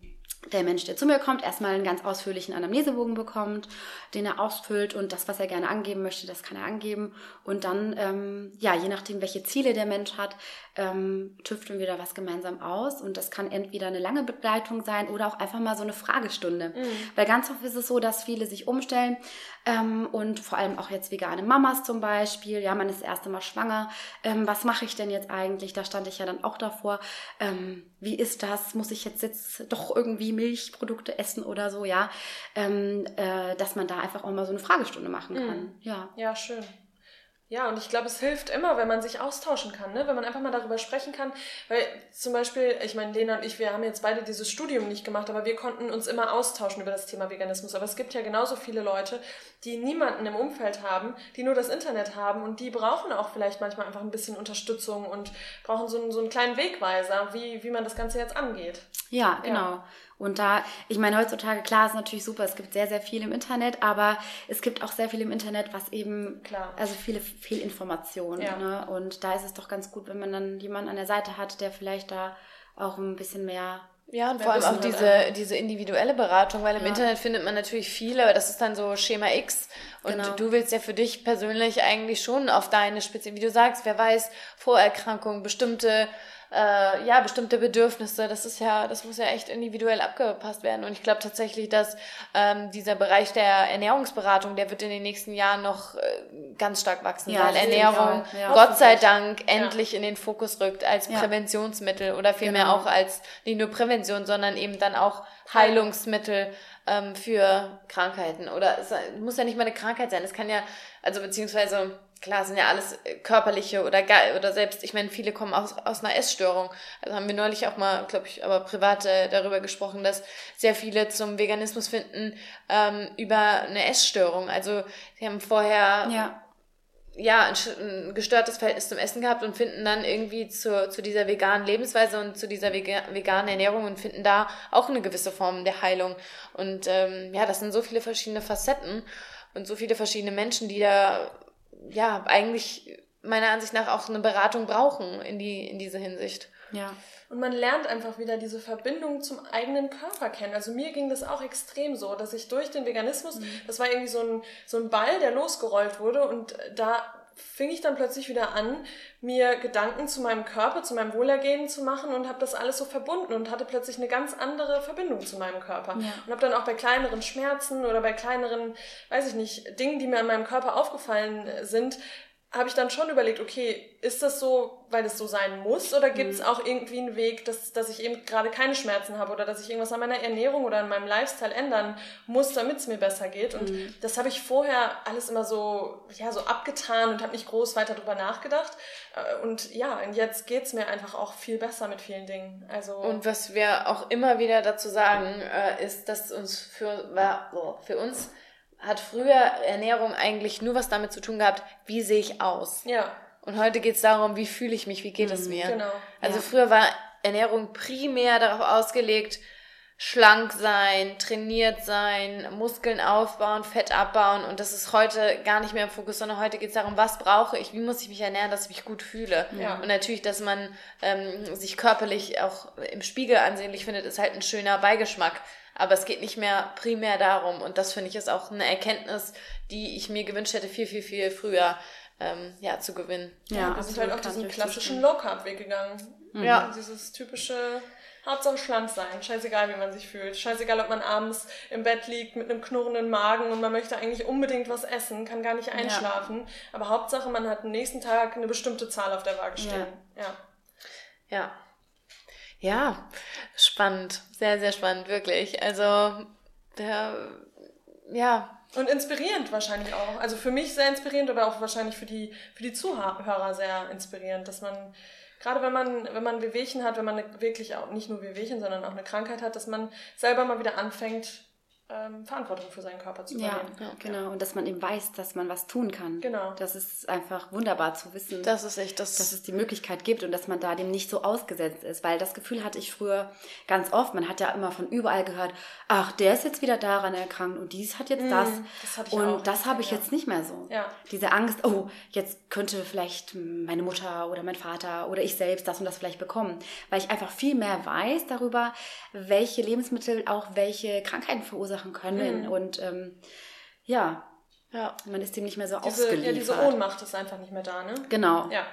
der Mensch, der zu mir kommt, erstmal einen ganz ausführlichen Anamnesebogen bekommt, den er ausfüllt und das, was er gerne angeben möchte, das kann er angeben. Und dann, ähm, ja, je nachdem, welche Ziele der Mensch hat, ähm, tüfteln wir da was gemeinsam aus. Und das kann entweder eine lange Begleitung sein oder auch einfach mal so eine Fragestunde. Mhm. Weil ganz oft ist es so, dass viele sich umstellen ähm, und vor allem auch jetzt vegane Mamas zum Beispiel. Ja, man ist das erste Mal schwanger. Ähm, was mache ich denn jetzt eigentlich? Da stand ich ja dann auch davor. Ähm, wie ist das? Muss ich jetzt, jetzt doch irgendwie Milchprodukte essen oder so? Ja, ähm, äh, dass man da einfach auch mal so eine Fragestunde machen kann. Mhm. Ja. Ja, schön. Ja, und ich glaube, es hilft immer, wenn man sich austauschen kann, ne? wenn man einfach mal darüber sprechen kann. Weil zum Beispiel, ich meine, Lena und ich, wir haben jetzt beide dieses Studium nicht gemacht, aber wir konnten uns immer austauschen über das Thema Veganismus. Aber es gibt ja genauso viele Leute, die niemanden im Umfeld haben, die nur das Internet haben und die brauchen auch vielleicht manchmal einfach ein bisschen Unterstützung und brauchen so einen, so einen kleinen Wegweiser, wie, wie man das Ganze jetzt angeht. Ja, genau. Ja. Und da, ich meine, heutzutage, klar, ist natürlich super, es gibt sehr, sehr viel im Internet, aber es gibt auch sehr viel im Internet, was eben, klar. also viele Fehlinformationen. Ja. Ne? Und da ist es doch ganz gut, wenn man dann jemanden an der Seite hat, der vielleicht da auch ein bisschen mehr ja, und vor allem auch diese, diese individuelle Beratung, weil im ja. Internet findet man natürlich viele, aber das ist dann so Schema X. Und genau. du willst ja für dich persönlich eigentlich schon auf deine Spitze, wie du sagst, wer weiß, Vorerkrankungen, bestimmte äh, ja, bestimmte Bedürfnisse, das ist ja, das muss ja echt individuell abgepasst werden. Und ich glaube tatsächlich, dass ähm, dieser Bereich der Ernährungsberatung, der wird in den nächsten Jahren noch äh, ganz stark wachsen, ja, weil Ernährung, ja, Gott sei Dank, endlich ja. in den Fokus rückt als Präventionsmittel oder vielmehr genau. auch als nicht nur Prävention, sondern eben dann auch Heilungsmittel ähm, für Krankheiten. Oder es muss ja nicht mal eine Krankheit sein. Es kann ja, also beziehungsweise klar, sind ja alles äh, körperliche oder geil oder selbst, ich meine, viele kommen aus, aus einer Essstörung. Also haben wir neulich auch mal, glaube ich, aber privat äh, darüber gesprochen, dass sehr viele zum Veganismus finden ähm, über eine Essstörung. Also sie haben vorher ja. ja ein, ein, gestörtes Verhältnis zum Essen gehabt und finden dann irgendwie zu, zu dieser veganen Lebensweise und zu dieser veganen Ernährung und finden da auch eine gewisse Form der Heilung. Und ähm, ja, das sind so viele verschiedene Facetten und so viele verschiedene Menschen, die da ja, eigentlich meiner Ansicht nach auch eine Beratung brauchen in, die, in diese Hinsicht. Ja. Und man lernt einfach wieder diese Verbindung zum eigenen Körper kennen. Also mir ging das auch extrem so, dass ich durch den Veganismus, mhm. das war irgendwie so ein, so ein Ball, der losgerollt wurde und da fing ich dann plötzlich wieder an, mir Gedanken zu meinem Körper, zu meinem Wohlergehen zu machen und habe das alles so verbunden und hatte plötzlich eine ganz andere Verbindung zu meinem Körper. Ja. Und habe dann auch bei kleineren Schmerzen oder bei kleineren, weiß ich nicht, Dingen, die mir an meinem Körper aufgefallen sind, habe ich dann schon überlegt, okay, ist das so, weil es so sein muss, oder gibt es mhm. auch irgendwie einen Weg, dass, dass ich eben gerade keine Schmerzen habe oder dass ich irgendwas an meiner Ernährung oder an meinem Lifestyle ändern muss, damit es mir besser geht? Und mhm. das habe ich vorher alles immer so, ja, so abgetan und habe nicht groß weiter drüber nachgedacht. Äh, und ja, und jetzt geht's mir einfach auch viel besser mit vielen Dingen. Also und was wir auch immer wieder dazu sagen, äh, ist, dass uns für, für uns hat früher Ernährung eigentlich nur was damit zu tun gehabt, wie sehe ich aus. Ja. Und heute geht es darum, wie fühle ich mich, wie geht mhm, es mir. Genau. Also ja. früher war Ernährung primär darauf ausgelegt, schlank sein, trainiert sein, Muskeln aufbauen, Fett abbauen und das ist heute gar nicht mehr im Fokus, sondern heute geht es darum, was brauche ich, wie muss ich mich ernähren, dass ich mich gut fühle. Ja. Und natürlich, dass man ähm, sich körperlich auch im Spiegel ansehnlich findet, ist halt ein schöner Beigeschmack. Aber es geht nicht mehr primär darum. Und das finde ich ist auch eine Erkenntnis, die ich mir gewünscht hätte, viel, viel, viel früher ähm, ja, zu gewinnen. Ja, wir sind halt auf diesen klassischen Low-Carb-Weg gegangen. Mhm. Ja. Dieses typische Hauptsache schlank sein, scheißegal wie man sich fühlt, scheißegal ob man abends im Bett liegt mit einem knurrenden Magen und man möchte eigentlich unbedingt was essen, kann gar nicht einschlafen, ja. aber Hauptsache man hat am nächsten Tag eine bestimmte Zahl auf der Waage stehen. Ja. Ja. ja. Ja, spannend. Sehr, sehr spannend, wirklich. Also, der, ja. Und inspirierend wahrscheinlich auch. Also für mich sehr inspirierend, aber auch wahrscheinlich für die, für die Zuhörer sehr inspirierend, dass man, gerade wenn man, wenn man Wehwehchen hat, wenn man wirklich auch nicht nur Wehwehchen, sondern auch eine Krankheit hat, dass man selber mal wieder anfängt, ähm, Verantwortung für seinen Körper zu übernehmen. Ja, ja, genau. Und dass man eben weiß, dass man was tun kann. Genau. Das ist einfach wunderbar zu wissen. Das ist echt das. Dass es die Möglichkeit gibt und dass man da dem nicht so ausgesetzt ist. Weil das Gefühl hatte ich früher ganz oft. Man hat ja immer von überall gehört, ach, der ist jetzt wieder daran erkrankt und dies hat jetzt das. das hatte ich und auch. das habe ich Ja. jetzt nicht mehr so. Ja. Diese Angst, oh, jetzt könnte vielleicht meine Mutter oder mein Vater oder ich selbst das und das vielleicht bekommen. Weil ich einfach viel mehr weiß darüber, welche Lebensmittel auch welche Krankheiten verursachen können. Mhm. Und ähm, ja, ja. man ist dem nicht mehr so Diese, ausgeliefert. ja, diese Ohnmacht ist einfach nicht mehr da, ne? Genau. Ja.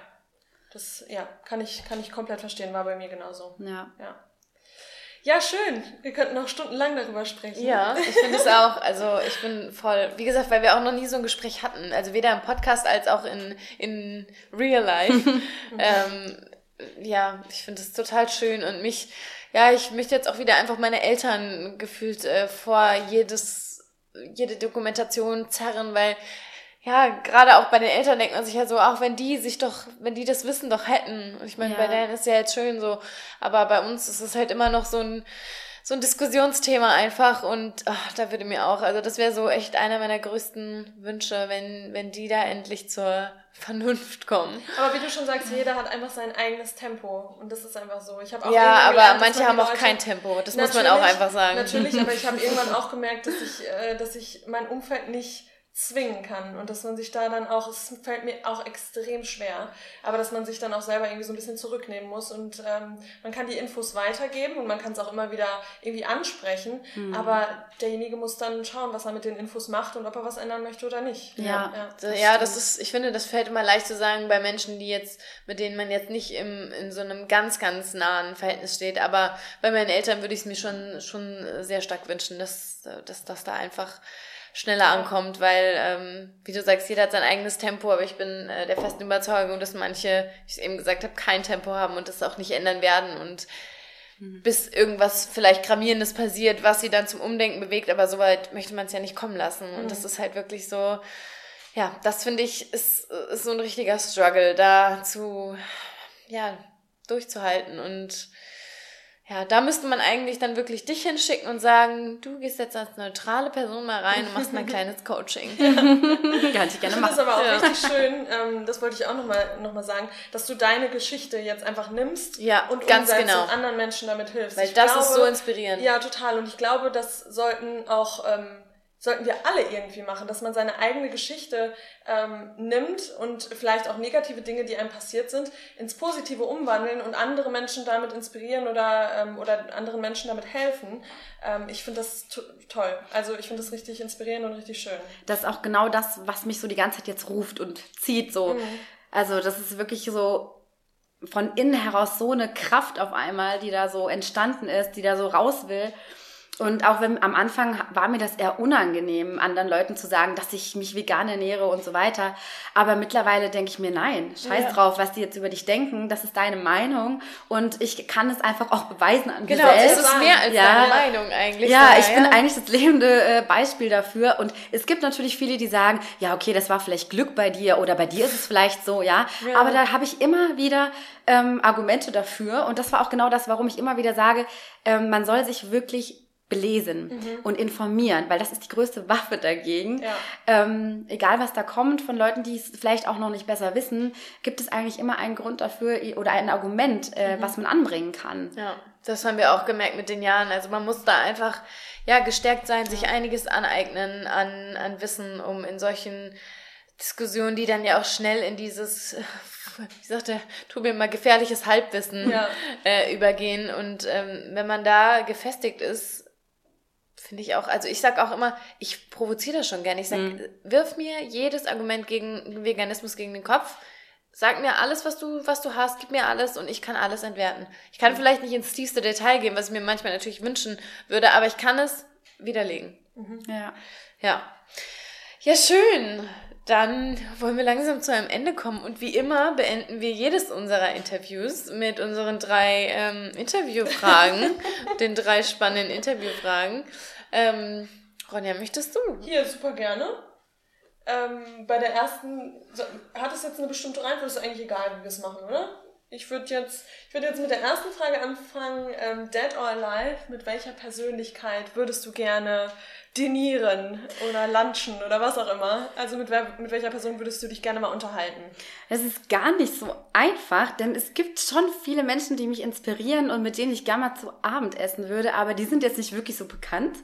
Das, ja, kann ich, kann ich komplett verstehen, war bei mir genauso. Ja. Ja. Ja, schön. Wir könnten noch stundenlang darüber sprechen. Ja, ich finde es auch. Also ich bin voll, wie gesagt, weil wir auch noch nie so ein Gespräch hatten. Also weder im Podcast als auch in, in Real Life. ähm, ja, ich finde es total schön und mich, ja, ich möchte jetzt auch wieder einfach meine Eltern gefühlt äh, vor jedes, jede Dokumentation zerren, weil ja, gerade auch bei den Eltern denkt man sich ja so, auch wenn die sich doch, wenn die das Wissen doch hätten. Und ich meine, Ja. bei denen ist ja jetzt schön so, aber bei uns ist es halt immer noch so ein, so ein Diskussionsthema einfach und ach, da würde mir auch, also das wäre so echt einer meiner größten Wünsche, wenn, wenn die da endlich zur Vernunft kommen. Aber wie du schon sagst, jeder hat einfach sein eigenes Tempo. Und das ist einfach so. Ich habe auch Ja, aber gelernt, manche man haben auch Leute- kein Tempo, das muss man auch einfach sagen. Natürlich, aber ich habe irgendwann auch gemerkt, dass ich, äh, dass ich mein Umfeld nicht zwingen kann und dass man sich da dann auch, es fällt mir auch extrem schwer, aber dass man sich dann auch selber irgendwie so ein bisschen zurücknehmen muss und ähm, man kann die Infos weitergeben und man kann es auch immer wieder irgendwie ansprechen, Mhm. aber derjenige muss dann schauen, was er mit den Infos macht und ob er was ändern möchte oder nicht. Ja. ja. So, ja, das ist, ich finde, das fällt immer leicht zu sagen bei Menschen, die jetzt, mit denen man jetzt nicht im, in so einem ganz, ganz nahen Verhältnis steht. Aber bei meinen Eltern würde ich es mir schon, schon sehr stark wünschen, dass, dass das da einfach schneller ankommt, weil, ähm, wie du sagst, jeder hat sein eigenes Tempo, aber ich bin äh, der festen Überzeugung, dass manche, wie ich es eben gesagt habe, kein Tempo haben und das auch nicht ändern werden und bis irgendwas vielleicht Gravierendes passiert, was sie dann zum Umdenken bewegt, aber soweit möchte man es ja nicht kommen lassen. Und das ist halt wirklich so, ja, das finde ich, ist, ist so ein richtiger Struggle, da zu, ja, durchzuhalten. Und ja, da müsste man eigentlich dann wirklich dich hinschicken und sagen, du gehst jetzt als neutrale Person mal rein und machst mal ein kleines Coaching. Kann ich gerne finde das machen. aber auch Ja. richtig schön, ähm, das wollte ich auch nochmal noch mal sagen, dass du deine Geschichte jetzt einfach nimmst Ja, und ganz genau. und anderen Menschen damit hilfst. Weil Ich das glaube, ist so inspirierend. Ja, total. Und ich glaube, das sollten auch, ähm, sollten wir alle irgendwie machen, dass man seine eigene Geschichte ähm, nimmt und vielleicht auch negative Dinge, die einem passiert sind, ins Positive umwandeln und andere Menschen damit inspirieren oder, ähm, oder anderen Menschen damit helfen. Ähm, ich finde das to toll. Also ich finde das richtig inspirierend und richtig schön. Das ist auch genau das, was mich so die ganze Zeit jetzt ruft und zieht. So. Also das ist wirklich so von innen heraus so eine Kraft auf einmal, die da so entstanden ist, die da so raus will. Und auch wenn am Anfang war mir das eher unangenehm, anderen Leuten zu sagen, dass ich mich vegan ernähre und so weiter. Aber mittlerweile denke ich mir, nein, scheiß Ja. drauf, was die jetzt über dich denken, das ist deine Meinung und ich kann es einfach auch beweisen an Genau, mir das selbst. ist mehr als Ja. deine Meinung eigentlich. Ja, daher, ich bin eigentlich das lebende äh, Beispiel dafür. Und es gibt natürlich viele, die sagen, ja, okay, das war vielleicht Glück bei dir oder bei dir ist es vielleicht so, ja. Ja. Aber da habe ich immer wieder ähm, Argumente dafür. Und das war auch genau das, warum ich immer wieder sage, ähm, man soll sich wirklich belesen und informieren, weil das ist die größte Waffe dagegen. Ja. Ähm, egal was da kommt von Leuten, die es vielleicht auch noch nicht besser wissen, gibt es eigentlich immer einen Grund dafür oder ein Argument, äh, was man anbringen kann. Ja, das haben wir auch gemerkt mit den Jahren. Also man muss da einfach ja gestärkt sein, sich einiges aneignen an, an Wissen, um in solchen Diskussionen, die dann ja auch schnell in dieses, wie sagt der Tobi immer, gefährliches Halbwissen Ja. äh, übergehen. Und ähm, wenn man da gefestigt ist, finde ich auch, also ich sag auch immer, ich provoziere das schon gerne. Ich sag, wirf mir jedes Argument gegen Veganismus gegen den Kopf. Sag mir alles, was du, was du hast, gib mir alles und ich kann alles entwerten. Ich kann vielleicht nicht ins tiefste Detail gehen, was ich mir manchmal natürlich wünschen würde, aber ich kann es widerlegen. Ja. Ja. Ja, schön. Dann wollen wir langsam zu einem Ende kommen. Und wie immer beenden wir jedes unserer Interviews mit unseren drei ähm, Interviewfragen, den drei spannenden Interviewfragen. Ähm, Ronja, möchtest du? Hier, super gerne. Ähm, bei der ersten, so, hat es jetzt eine bestimmte Reihenfolge? Ist eigentlich egal, wie wir es machen, oder? Ich würde jetzt, ich würde jetzt mit der ersten Frage anfangen. Ähm, Dead or Alive, mit welcher Persönlichkeit würdest du gerne dinieren oder lunchen oder was auch immer? Also mit, wer, mit welcher Person würdest du dich gerne mal unterhalten? Es ist gar nicht so einfach, denn es gibt schon viele Menschen, die mich inspirieren und mit denen ich gerne mal zu Abend essen würde, aber die sind jetzt nicht wirklich so bekannt.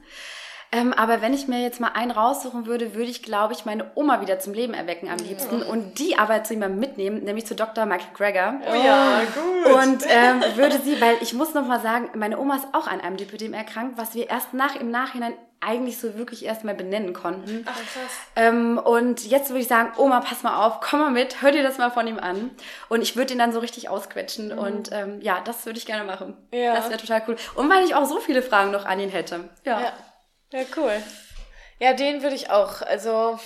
Ähm, aber wenn ich mir jetzt mal einen raussuchen würde, würde ich, glaube ich, meine Oma wieder zum Leben erwecken am liebsten ja. und die aber zu jemandem mitnehmen, nämlich zu Dr. Michael Greger. Oh ja, gut. Und ähm, würde sie, weil ich muss noch mal sagen, meine Oma ist auch an einem Lipödem erkrankt, was wir erst nach im Nachhinein eigentlich so wirklich erst mal benennen konnten. Ach, krass. Ähm, und jetzt würde ich sagen, Oma, pass mal auf, komm mal mit, hör dir das mal von ihm an. Und ich würde ihn dann so richtig ausquetschen. Mhm. Und ähm, ja, das würde ich gerne machen. Ja. Das wäre total cool. Und weil ich auch so viele Fragen noch an ihn hätte. ja. ja. Ja, cool. Ja, den würde ich auch. Also,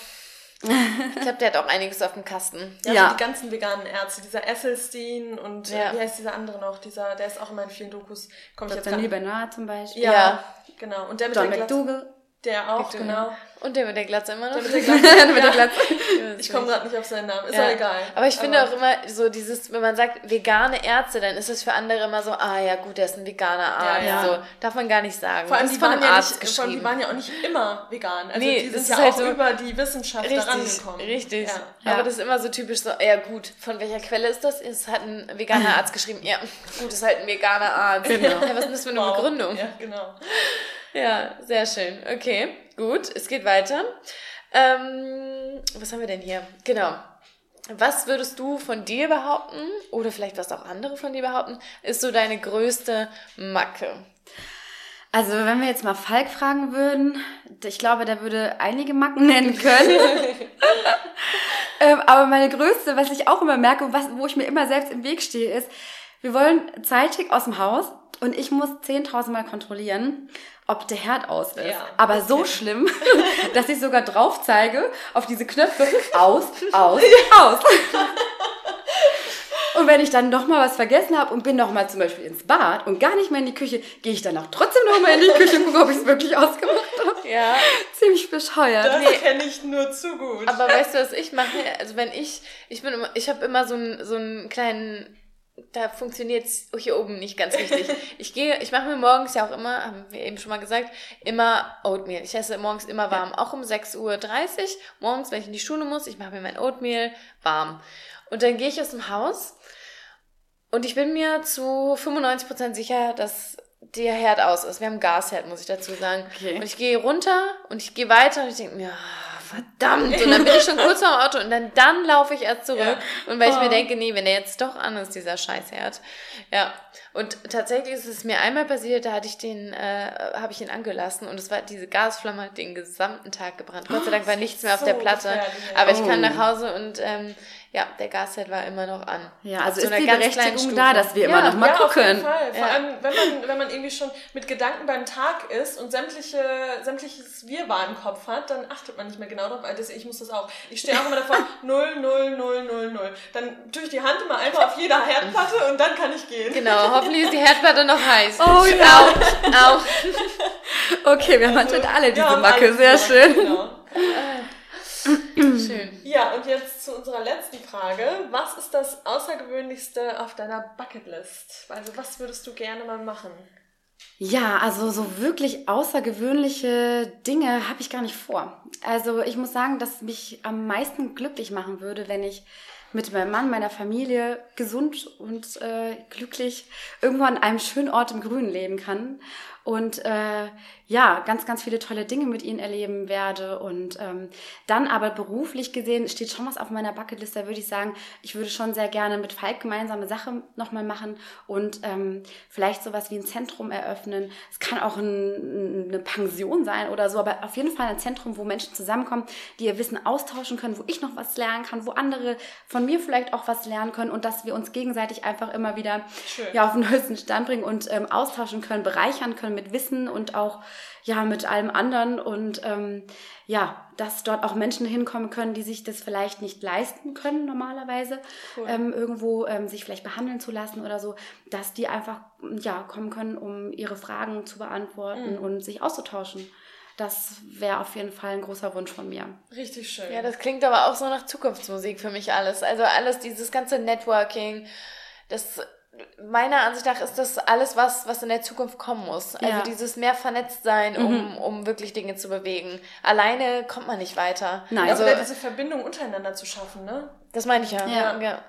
ich glaube, der hat auch einiges auf dem Kasten. Ja, ja. Also die ganzen veganen Ärzte, dieser Esselstein und äh, ja. wie heißt dieser andere noch? Dieser, der ist auch immer in vielen Dokus. Kommt jetzt Neil Bernard zum Beispiel. Ja, ja, genau. Und der mit John McDougall. Der auch, genau. Und der mit der Glatze immer noch? Der mit der Glatze. der mit der Glatze. ich komme gerade nicht auf seinen Namen. Ist ja. egal. Aber ich finde Aber auch immer so dieses, wenn man sagt vegane Ärzte, dann ist es für andere immer so, ah ja gut, der ist ein veganer Arzt. Ja, ja. So, darf man gar nicht sagen. Vor allem, die waren, ja nicht, vor allem die waren ja auch nicht immer vegan. Also nee, die sind ja halt auch so über die Wissenschaft richtig, da rangekommen. Richtig. Ja. Aber das ist immer so typisch so, ja gut, von welcher Quelle ist das? Es hat ein veganer Arzt geschrieben. Ja, gut, ist halt ein veganer Arzt. Genau. Was ist das für eine wow. Begründung? Ja, genau. Ja, sehr schön. Okay, gut, es geht weiter. Ähm, was haben wir denn hier? Genau. Was würdest du von dir behaupten, oder vielleicht was auch andere von dir behaupten, ist so deine größte Macke? Also, wenn wir jetzt mal Falk fragen würden, ich glaube, der würde einige Macken nennen können. ähm, aber meine größte, was ich auch immer merke und was, wo ich mir immer selbst im Weg stehe, ist, wir wollen zeitig aus dem Haus und ich muss 10.000 Mal kontrollieren, ob der Herd aus ist. Ja, Aber so schlimm, dass ich sogar drauf zeige auf diese Knöpfe aus, aus, aus. Und wenn ich dann noch mal was vergessen habe und bin noch mal zum Beispiel ins Bad und gar nicht mehr in die Küche, gehe ich dann auch trotzdem noch mal in die Küche und gucke, ob ich es wirklich ausgemacht habe. Ja. Ziemlich bescheuert. Das nee. kenne ich nur zu gut. Aber weißt du, was ich mache? Also wenn ich, ich bin immer, ich habe immer so einen, so einen kleinen da funktioniert es hier oben nicht ganz richtig. Ich gehe, ich mache mir morgens ja auch immer, haben wir eben schon mal gesagt, immer Oatmeal. Ich esse morgens immer warm, auch um 6.30 Uhr. Morgens, wenn ich in die Schule muss, ich mache mir mein Oatmeal warm. Und dann gehe ich aus dem Haus und ich bin mir zu 95% sicher, dass der Herd aus ist. Wir haben Gasherd, muss ich dazu sagen. Okay. Und ich gehe runter und ich gehe weiter und ich denke mir, verdammt. Und dann bin ich schon kurz vor dem Auto und dann, dann laufe ich erst zurück. Ja. Und weil ich mir oh. denke, nee, wenn der jetzt doch an ist, dieser Scheißherd. Ja. Und tatsächlich ist es mir einmal passiert, da hatte ich den, äh, habe ich ihn angelassen und es war, diese Gasflamme hat den gesamten Tag gebrannt. Gott sei Dank war nichts mehr auf so der Platte. Aber ich kam nach oh. Hause und ähm, ja, der Gasherd war immer noch an. Ja, also ist die Berechtigung da, dass wir ja, immer noch mal ja, gucken. Auf jeden Fall. Vor ja. allem, wenn man, wenn man irgendwie schon mit Gedanken beim Tag ist und sämtliche, sämtliches Wirrwarr im Kopf hat, dann achtet man nicht mehr genau drauf. Also ich muss das auch. Ich stehe auch immer davor, 0, 0, 0, 0, 0. Dann tue ich die Hand immer einfach auf jeder Herdplatte und dann kann ich gehen. Genau, hoffentlich ist die Herdplatte noch heiß. Oh ja. Auch. auch. Okay, wir haben also, anscheinend alle diese Macke. Sehr schön. Genau. Schön. Ja, und jetzt zu unserer letzten Frage. Was ist das Außergewöhnlichste auf deiner Bucketlist? Also, was würdest du gerne mal machen? Ja, also so wirklich außergewöhnliche Dinge habe ich gar nicht vor. Also ich muss sagen, dass mich am meisten glücklich machen würde, wenn ich mit meinem Mann, meiner Familie gesund und äh, glücklich irgendwo an einem schönen Ort im Grünen leben kann und äh, ja, ganz, ganz viele tolle Dinge mit ihnen erleben werde. Und ähm, dann aber beruflich gesehen steht schon was auf meiner Bucketliste, da würde ich sagen, ich würde schon sehr gerne mit Falk gemeinsame Sache nochmal machen und ähm, vielleicht sowas wie ein Zentrum eröffnen. Es kann auch ein, eine Pension sein oder so, aber auf jeden Fall ein Zentrum, wo Menschen zusammenkommen, die ihr Wissen austauschen können, wo ich noch was lernen kann, wo andere von mir vielleicht auch was lernen können und dass wir uns gegenseitig einfach immer wieder ja, auf den neuesten Stand bringen und ähm, austauschen können, bereichern können mit Wissen und auch ja mit allem anderen und ähm, ja, dass dort auch Menschen hinkommen können, die sich das vielleicht nicht leisten können normalerweise, cool. ähm, irgendwo ähm, sich vielleicht behandeln zu lassen oder so, dass die einfach ja kommen können, um ihre Fragen zu beantworten mhm. und sich auszutauschen. Das wäre auf jeden Fall ein großer Wunsch von mir. Richtig schön. Ja, das klingt aber auch so nach Zukunftsmusik für mich alles. Also alles, dieses ganze Networking, das meiner Ansicht nach ist das alles, was, was in der Zukunft kommen muss. Also Ja. dieses mehr vernetzt sein, um, um wirklich Dinge zu bewegen. Alleine kommt man nicht weiter. Nein. Also Also, diese Verbindung untereinander zu schaffen, ne? das meine ich ja. Ja. ja.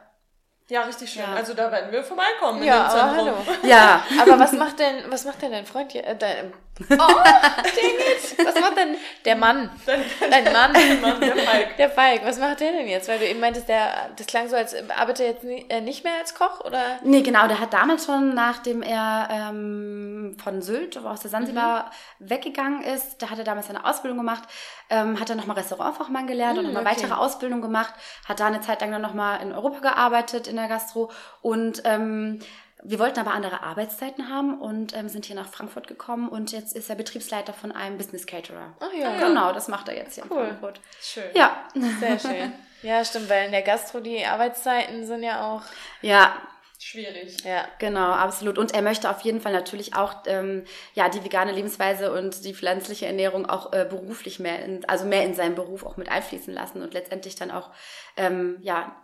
Ja, richtig schön. Ja. Also da werden wir vorbeikommen Ja, in dem aber Zentrum. hallo. Ja. Aber was macht denn, was macht denn dein Freund hier? Äh, dein, oh, dang it. Was macht denn der Mann? Dein, Dein Mann? Mann, der Falk. Der Falk, was macht der denn jetzt? Weil du eben meintest, der, das klang so, als arbeitet er jetzt nie, äh, nicht mehr als Koch, oder? Nee, genau, der hat damals schon, nachdem er ähm, von Sylt, aus der Sansibar, weggegangen ist, da hat er damals seine Ausbildung gemacht, ähm, hat er nochmal Restaurantfachmann gelernt und Hm, nochmal okay. weitere Ausbildung gemacht, hat da eine Zeit lang dann nochmal in Europa gearbeitet, in der Gastro und ähm, wir wollten aber andere Arbeitszeiten haben und ähm, sind hier nach Frankfurt gekommen und jetzt ist er Betriebsleiter von einem Business Caterer. Ach ja. Genau, das macht er jetzt hier Cool. in Frankfurt. Schön. Ja, Sehr schön. Ja, stimmt, weil in der Gastro die Arbeitszeiten sind ja auch. ja, Schwierig. Ja. Genau, absolut. Und er möchte auf jeden Fall natürlich auch ähm, ja die vegane Lebensweise und die pflanzliche Ernährung auch äh, beruflich mehr, in, also mehr in seinen Beruf auch mit einfließen lassen und letztendlich dann auch ähm, ja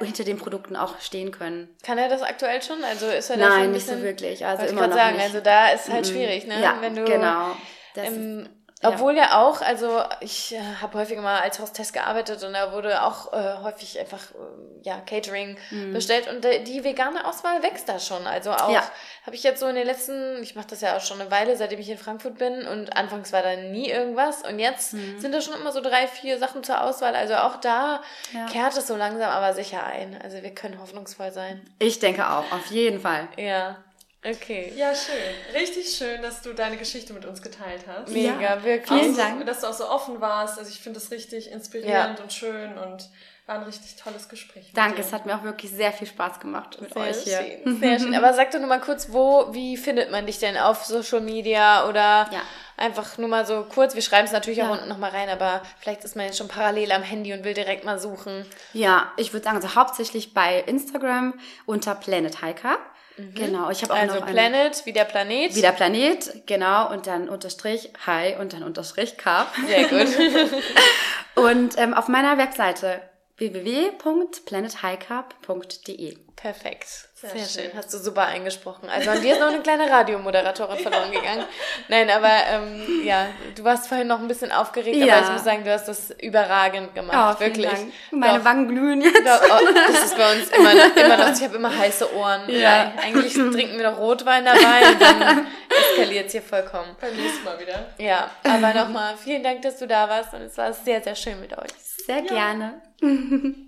hinter den Produkten auch stehen können. Kann er das aktuell schon? Also ist er da schon ein Nein, nicht bisschen, so wirklich. Also ich immer gerade noch sagen, nicht. also da ist halt Mhm. schwierig, ne? Ja, Wenn du, genau. Das ja. Obwohl ja auch, also ich äh, habe häufiger mal als Hostess gearbeitet und da wurde auch äh, häufig einfach äh, ja Catering bestellt und äh, die vegane Auswahl wächst da schon. Also auch Ja. habe ich jetzt so in den letzten, ich mache das ja auch schon eine Weile, seitdem ich in Frankfurt bin und anfangs war da nie irgendwas und jetzt sind da schon immer so drei, vier Sachen zur Auswahl. Also auch da Ja. kehrt es so langsam aber sicher ein. Also wir können hoffnungsvoll sein. ich denke auch, auf jeden Fall. Ja, okay. Ja, schön. Richtig schön, dass du deine Geschichte mit uns geteilt hast. Mega, Ja. wirklich. Vielen Auch so, Dank. Dass du auch so offen warst. Also ich finde das richtig inspirierend und schön und war ein richtig tolles Gespräch. Danke, dir. es hat mir auch wirklich sehr viel Spaß gemacht mit Sehr euch hier. schön, sehr schön. Aber sag doch nur mal kurz, wo, wie findet man dich denn auf Social Media oder Ja. einfach nur mal so kurz? Wir schreiben es natürlich auch Ja. unten nochmal rein, aber vielleicht ist man jetzt schon parallel am Handy und will direkt mal suchen. Ja, ich würde sagen, also hauptsächlich bei Instagram unter Planet High Carb. Genau, ich habe auch Also noch Planet, wie der Planet. Wie der Planet, genau, und dann Unterstrich Hi und dann Unterstrich Carb. Sehr gut. Und ähm, auf meiner Webseite www.planethighcarb.de. Perfekt. Sehr, Sehr schön. schön. Hast du super eingesprochen. Also an dir ist noch eine kleine Radiomoderatorin verloren gegangen. Nein, aber ähm, ja, du warst vorhin noch ein bisschen aufgeregt, Ja. aber ich muss sagen, du hast das überragend gemacht. vielen wirklich. Dank. Meine Doch. Wangen glühen jetzt. Doch, oh, das ist bei uns immer noch, immer noch ich habe immer heiße Ohren. Ja. Eigentlich trinken wir noch Rotwein dabei und dann eskaliert es hier vollkommen. Beim nächsten Mal wieder. Ja, aber nochmal vielen Dank, dass du da warst und es war sehr, sehr schön mit euch. Sehr gerne.